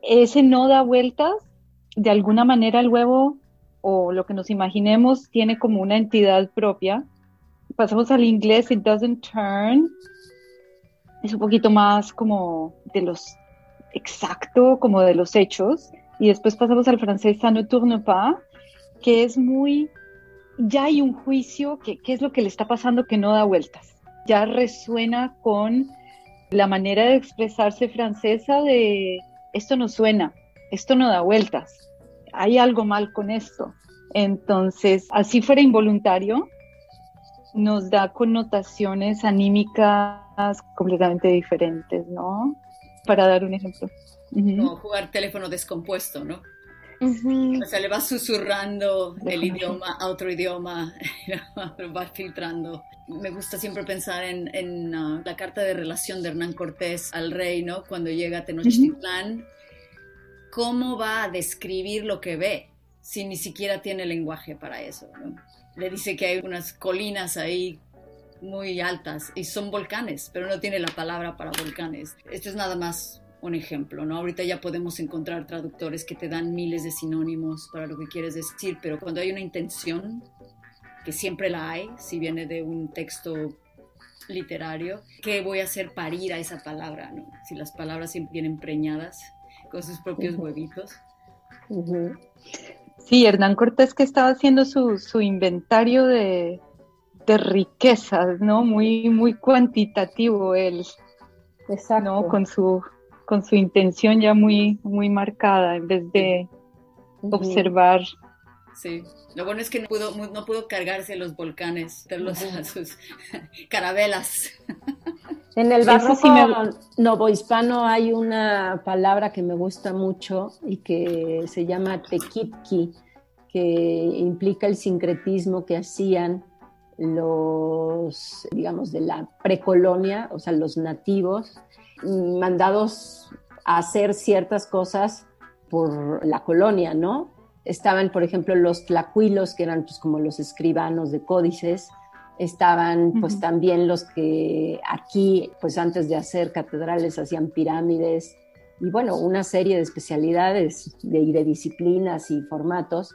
Ese no da vueltas, de alguna manera el huevo o lo que nos imaginemos tiene como una entidad propia. Pasamos al inglés, it doesn't turn. Es un poquito más como de los exacto, como de los hechos. Y después pasamos al francés, ça ne tourne pas, que es muy, ya hay un juicio, que qué es lo que le está pasando que no da vueltas. Ya resuena con la manera de expresarse francesa de esto no suena, esto no da vueltas hay algo mal con esto. Entonces, así fuera involuntario, nos da connotaciones anímicas completamente diferentes, ¿no? Para dar un ejemplo. Como jugar teléfono descompuesto, ¿no? O sea, le va susurrando el idioma a otro idioma, va filtrando. Me gusta siempre pensar en, uh, la carta de relación de Hernán Cortés al rey, ¿no? Cuando llega a Tenochtitlán ¿cómo va a describir lo que ve si ni siquiera tiene lenguaje para eso? Le dice que hay unas colinas ahí muy altas y son volcanes, pero no tiene la palabra para volcanes. Esto es nada más un ejemplo, ¿no? Ahorita ya podemos encontrar traductores que te dan miles de sinónimos para lo que quieres decir, pero cuando hay una intención, que siempre la hay, si viene de un texto literario, ¿qué voy a hacer para ir a esa palabra, ¿no? Si las palabras siempre vienen preñadas con sus propios huevitos. Sí, Hernán Cortés que estaba haciendo su, su inventario de, de, riquezas, ¿no? Muy, muy cuantitativo él. Exacto. Con su, con su intención ya muy, muy marcada, en vez de observar. Sí, lo bueno es que no pudo, no pudo cargarse los volcanes, los, a sus carabelas. En el barroco novohispano hay una palabra que me gusta mucho y que se llama tequitqui, que implica el sincretismo que hacían los, digamos, de la precolonia, o sea, los nativos, mandados a hacer ciertas cosas por la colonia, ¿no? Estaban, por ejemplo, los tlacuilos, que eran pues como los escribanos de códices, estaban pues también los que aquí, pues antes de hacer catedrales, hacían pirámides y bueno, una serie de especialidades de, y de disciplinas y formatos.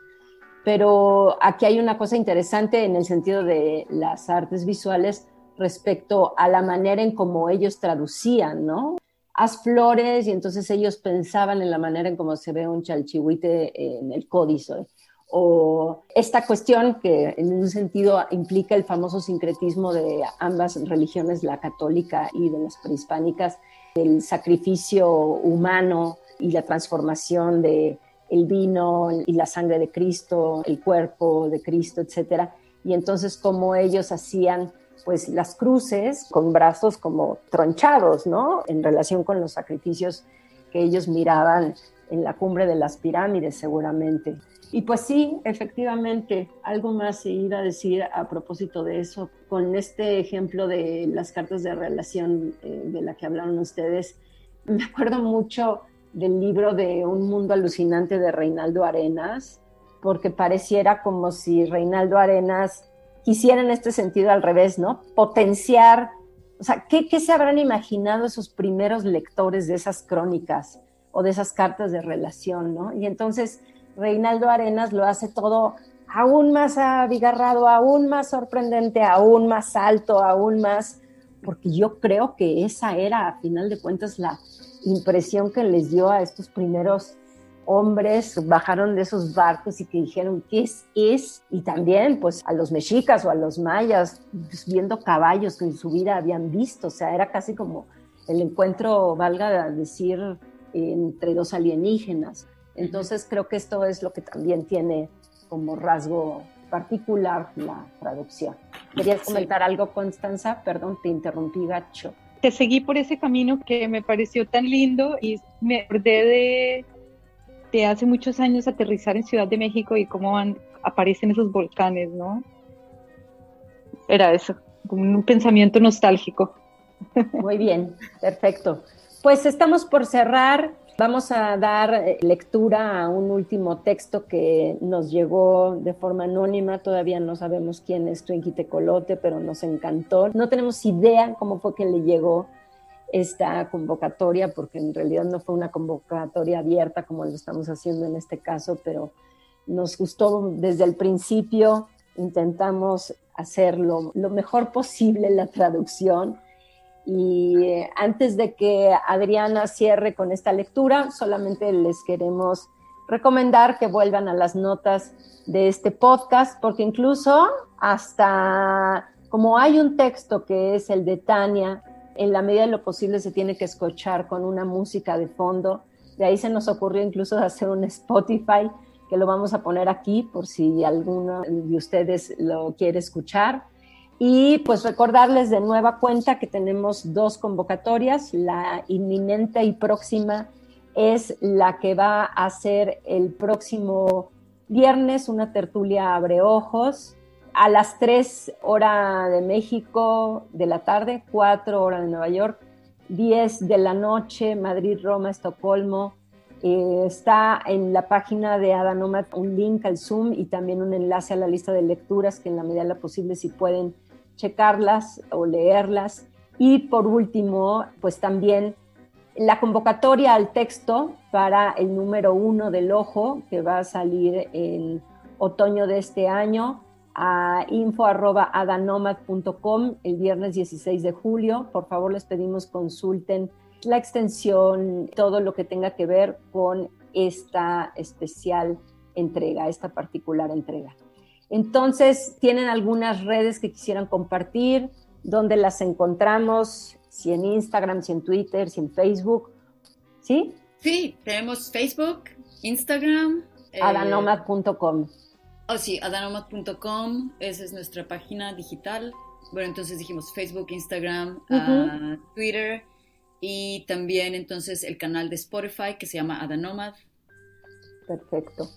Pero aquí hay una cosa interesante en el sentido de las artes visuales respecto a la manera en cómo ellos traducían, ¿no? Haz flores y entonces ellos pensaban en la manera en cómo se ve un chalchihuite en el códice o esta cuestión que en un sentido implica el famoso sincretismo de ambas religiones, la católica y de las prehispánicas, el sacrificio humano y la transformación de el vino y la sangre de Cristo, el cuerpo de Cristo, etcétera. Y entonces como ellos hacían pues las cruces con brazos como tronchados, ¿no? En relación con los sacrificios que ellos miraban en la cumbre de las pirámides seguramente. Y pues sí, efectivamente, algo más se iba a decir a propósito de eso, con este ejemplo de las cartas de relación eh, de la que hablaron ustedes. Me acuerdo mucho del libro de Un mundo alucinante de Reinaldo Arenas, porque pareciera como si Reinaldo Arenas quisiera en este sentido al revés, ¿no? Potenciar, o sea, ¿qué, qué se habrán imaginado esos primeros lectores de esas crónicas o de esas cartas de relación, ¿no? Y entonces Reinaldo Arenas lo hace todo aún más abigarrado, aún más sorprendente, aún más alto, aún más, porque yo creo que esa era, a final de cuentas, la impresión que les dio a estos primeros hombres, bajaron de esos barcos y que dijeron, ¿qué es? es? Y también, pues, a los mexicas o a los mayas, pues, viendo caballos que en su vida habían visto, o sea, era casi como el encuentro, valga decir, entre dos alienígenas. Entonces creo que esto es lo que también tiene como rasgo particular la traducción. ¿Querías comentar algo, Constanza? Perdón, te interrumpí, gacho. te seguí por ese camino que me pareció tan lindo y me acordé de, de hace muchos años aterrizar en Ciudad de México y cómo aparecen esos volcanes, ¿no? Era eso, como un pensamiento nostálgico. Muy bien, perfecto. Pues estamos por cerrar. Vamos a dar eh, lectura a un último texto que nos llegó de forma anónima. Todavía no sabemos quién es Twinkie Tecolote, pero nos encantó. No tenemos idea cómo fue que le llegó esta convocatoria, porque en realidad no fue una convocatoria abierta como lo estamos haciendo en este caso, pero nos gustó desde el principio. Intentamos hacerlo lo mejor posible la traducción y eh, antes de que Adriana cierre con esta lectura, solamente les queremos recomendar que vuelvan a las notas de este podcast, porque incluso hasta como hay un texto que es el de Tania, en la medida de lo posible se tiene que escuchar con una música de fondo. De ahí se nos ocurrió incluso hacer un Spotify, que lo vamos a poner aquí por si alguno de ustedes lo quiere escuchar. Y pues recordarles de nueva cuenta que tenemos dos convocatorias. La inminente y próxima es la que va a ser el próximo viernes, una tertulia abre ojos a las 3 hora de México de la tarde, 4 horas de Nueva York, 10 de la noche, Madrid, Roma, Estocolmo. Eh, está en la página de Adanomad un link al Zoom y también un enlace a la lista de lecturas que en la medida de lo posible si pueden checarlas o leerlas. Y por último, pues también la convocatoria al texto para el número uno del ojo, que va a salir en otoño de este año, a info.adanomad.com el viernes 16 de julio. Por favor, les pedimos consulten la extensión, todo lo que tenga que ver con esta especial entrega, esta particular entrega. Entonces, ¿tienen algunas redes que quisieran compartir? ¿Dónde las encontramos? Si en Instagram, si en Twitter, si en Facebook. ¿Sí? Sí, tenemos Facebook, Instagram. Eh, Adanomad.com. Oh, sí, adanomad.com, esa es nuestra página digital. Bueno, entonces dijimos Facebook, Instagram, ah, Twitter y también entonces el canal de Spotify que se llama Adanomad. Perfecto.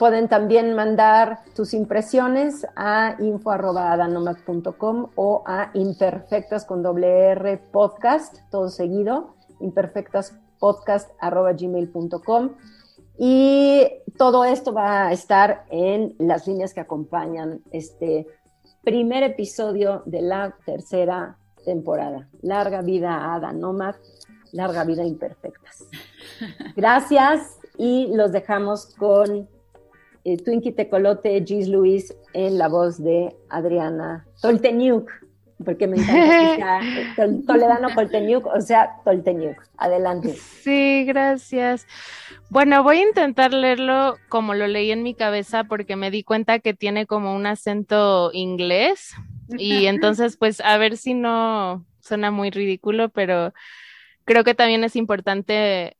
Pueden también mandar sus impresiones a info.adanomad.com o a imperfectas con doble R podcast, todo seguido, imperfectaspodcast.gmail.com. Y todo esto va a estar en las líneas que acompañan este primer episodio de la tercera temporada. Larga vida a Ada larga vida imperfectas. Gracias y los dejamos con eh, Twinkie Tecolote, Gis Luis en la voz de Adriana Tolteniuk, porque me encanta que Toledano Tolteniuk, o sea, Tolteniuk. Adelante. Sí, gracias. Bueno, voy a intentar leerlo como lo leí en mi cabeza porque me di cuenta que tiene como un acento inglés y entonces pues a ver si no suena muy ridículo, pero creo que también es importante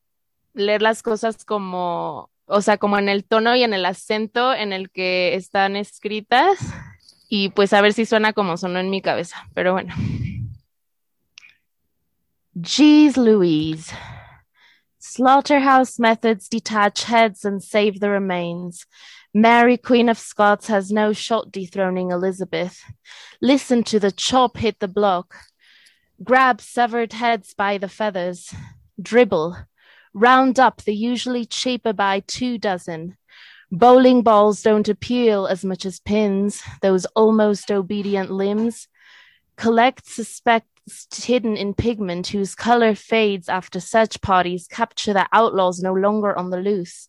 leer las cosas como o sea, como en el tono y en el acento en el que están escritas y pues a ver si suena como sonó en mi cabeza, pero bueno. Jeez Louise. Slaughterhouse methods detach heads and save the remains. Mary, Queen of Scots, has no shot dethroning Elizabeth. Listen to the chop hit the block. Grab severed heads by the feathers. Dribble. Round up the usually cheaper by two dozen. Bowling balls don't appeal as much as pins, those almost obedient limbs. Collect suspects hidden in pigment whose color fades after search parties capture the outlaws no longer on the loose.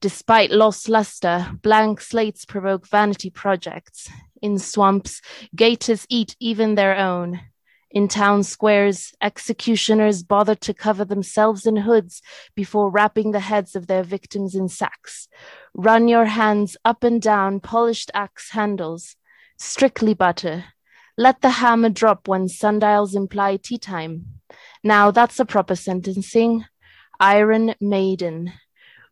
Despite lost luster, blank slates provoke vanity projects. In swamps, gators eat even their own. In town squares, executioners bothered to cover themselves in hoods before wrapping the heads of their victims in sacks. Run your hands up and down polished axe handles. Strictly butter. Let the hammer drop when sundials imply tea time. Now that's a proper sentencing. Iron Maiden.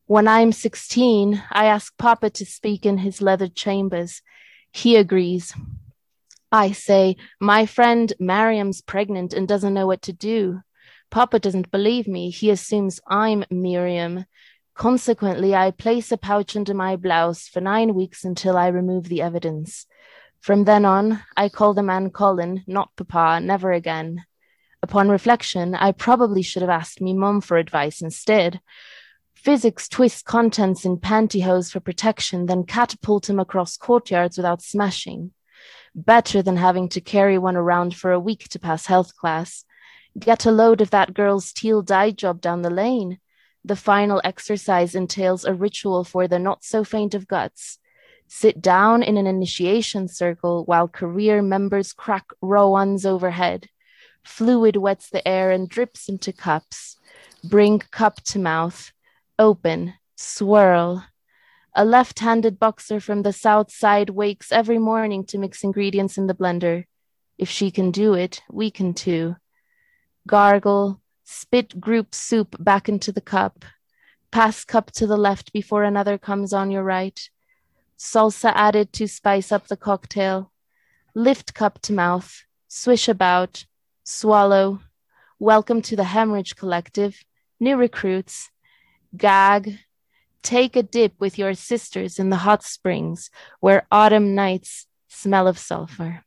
When I'm 16, I ask Papa to speak in his leather chambers. He agrees. I say, my friend Mariam's pregnant and doesn't know what to do. Papa doesn't believe me. He assumes I'm Miriam. Consequently, I place a pouch under my blouse for nine weeks until I remove the evidence. From then on, I call the man Colin, not Papa, never again. Upon reflection, I probably should have asked me mum for advice instead. Physics twists contents in pantyhose for protection, then catapult him across courtyards without smashing. Better than having to carry one around for a week to pass health class. Get a load of that girl's teal dye job down the lane. The final exercise entails a ritual for the not so faint of guts. Sit down in an initiation circle while career members crack rowans overhead. Fluid wets the air and drips into cups. Bring cup to mouth. Open. Swirl. A left handed boxer from the south side wakes every morning to mix ingredients in the blender. If she can do it, we can too. Gargle. Spit group soup back into the cup. Pass cup to the left before another comes on your right. Salsa added to spice up the cocktail. Lift cup to mouth. Swish about swallow, welcome to the hemorrhage collective, new recruits, gag, take a dip with your sisters in the hot springs where autumn nights smell of sulfur.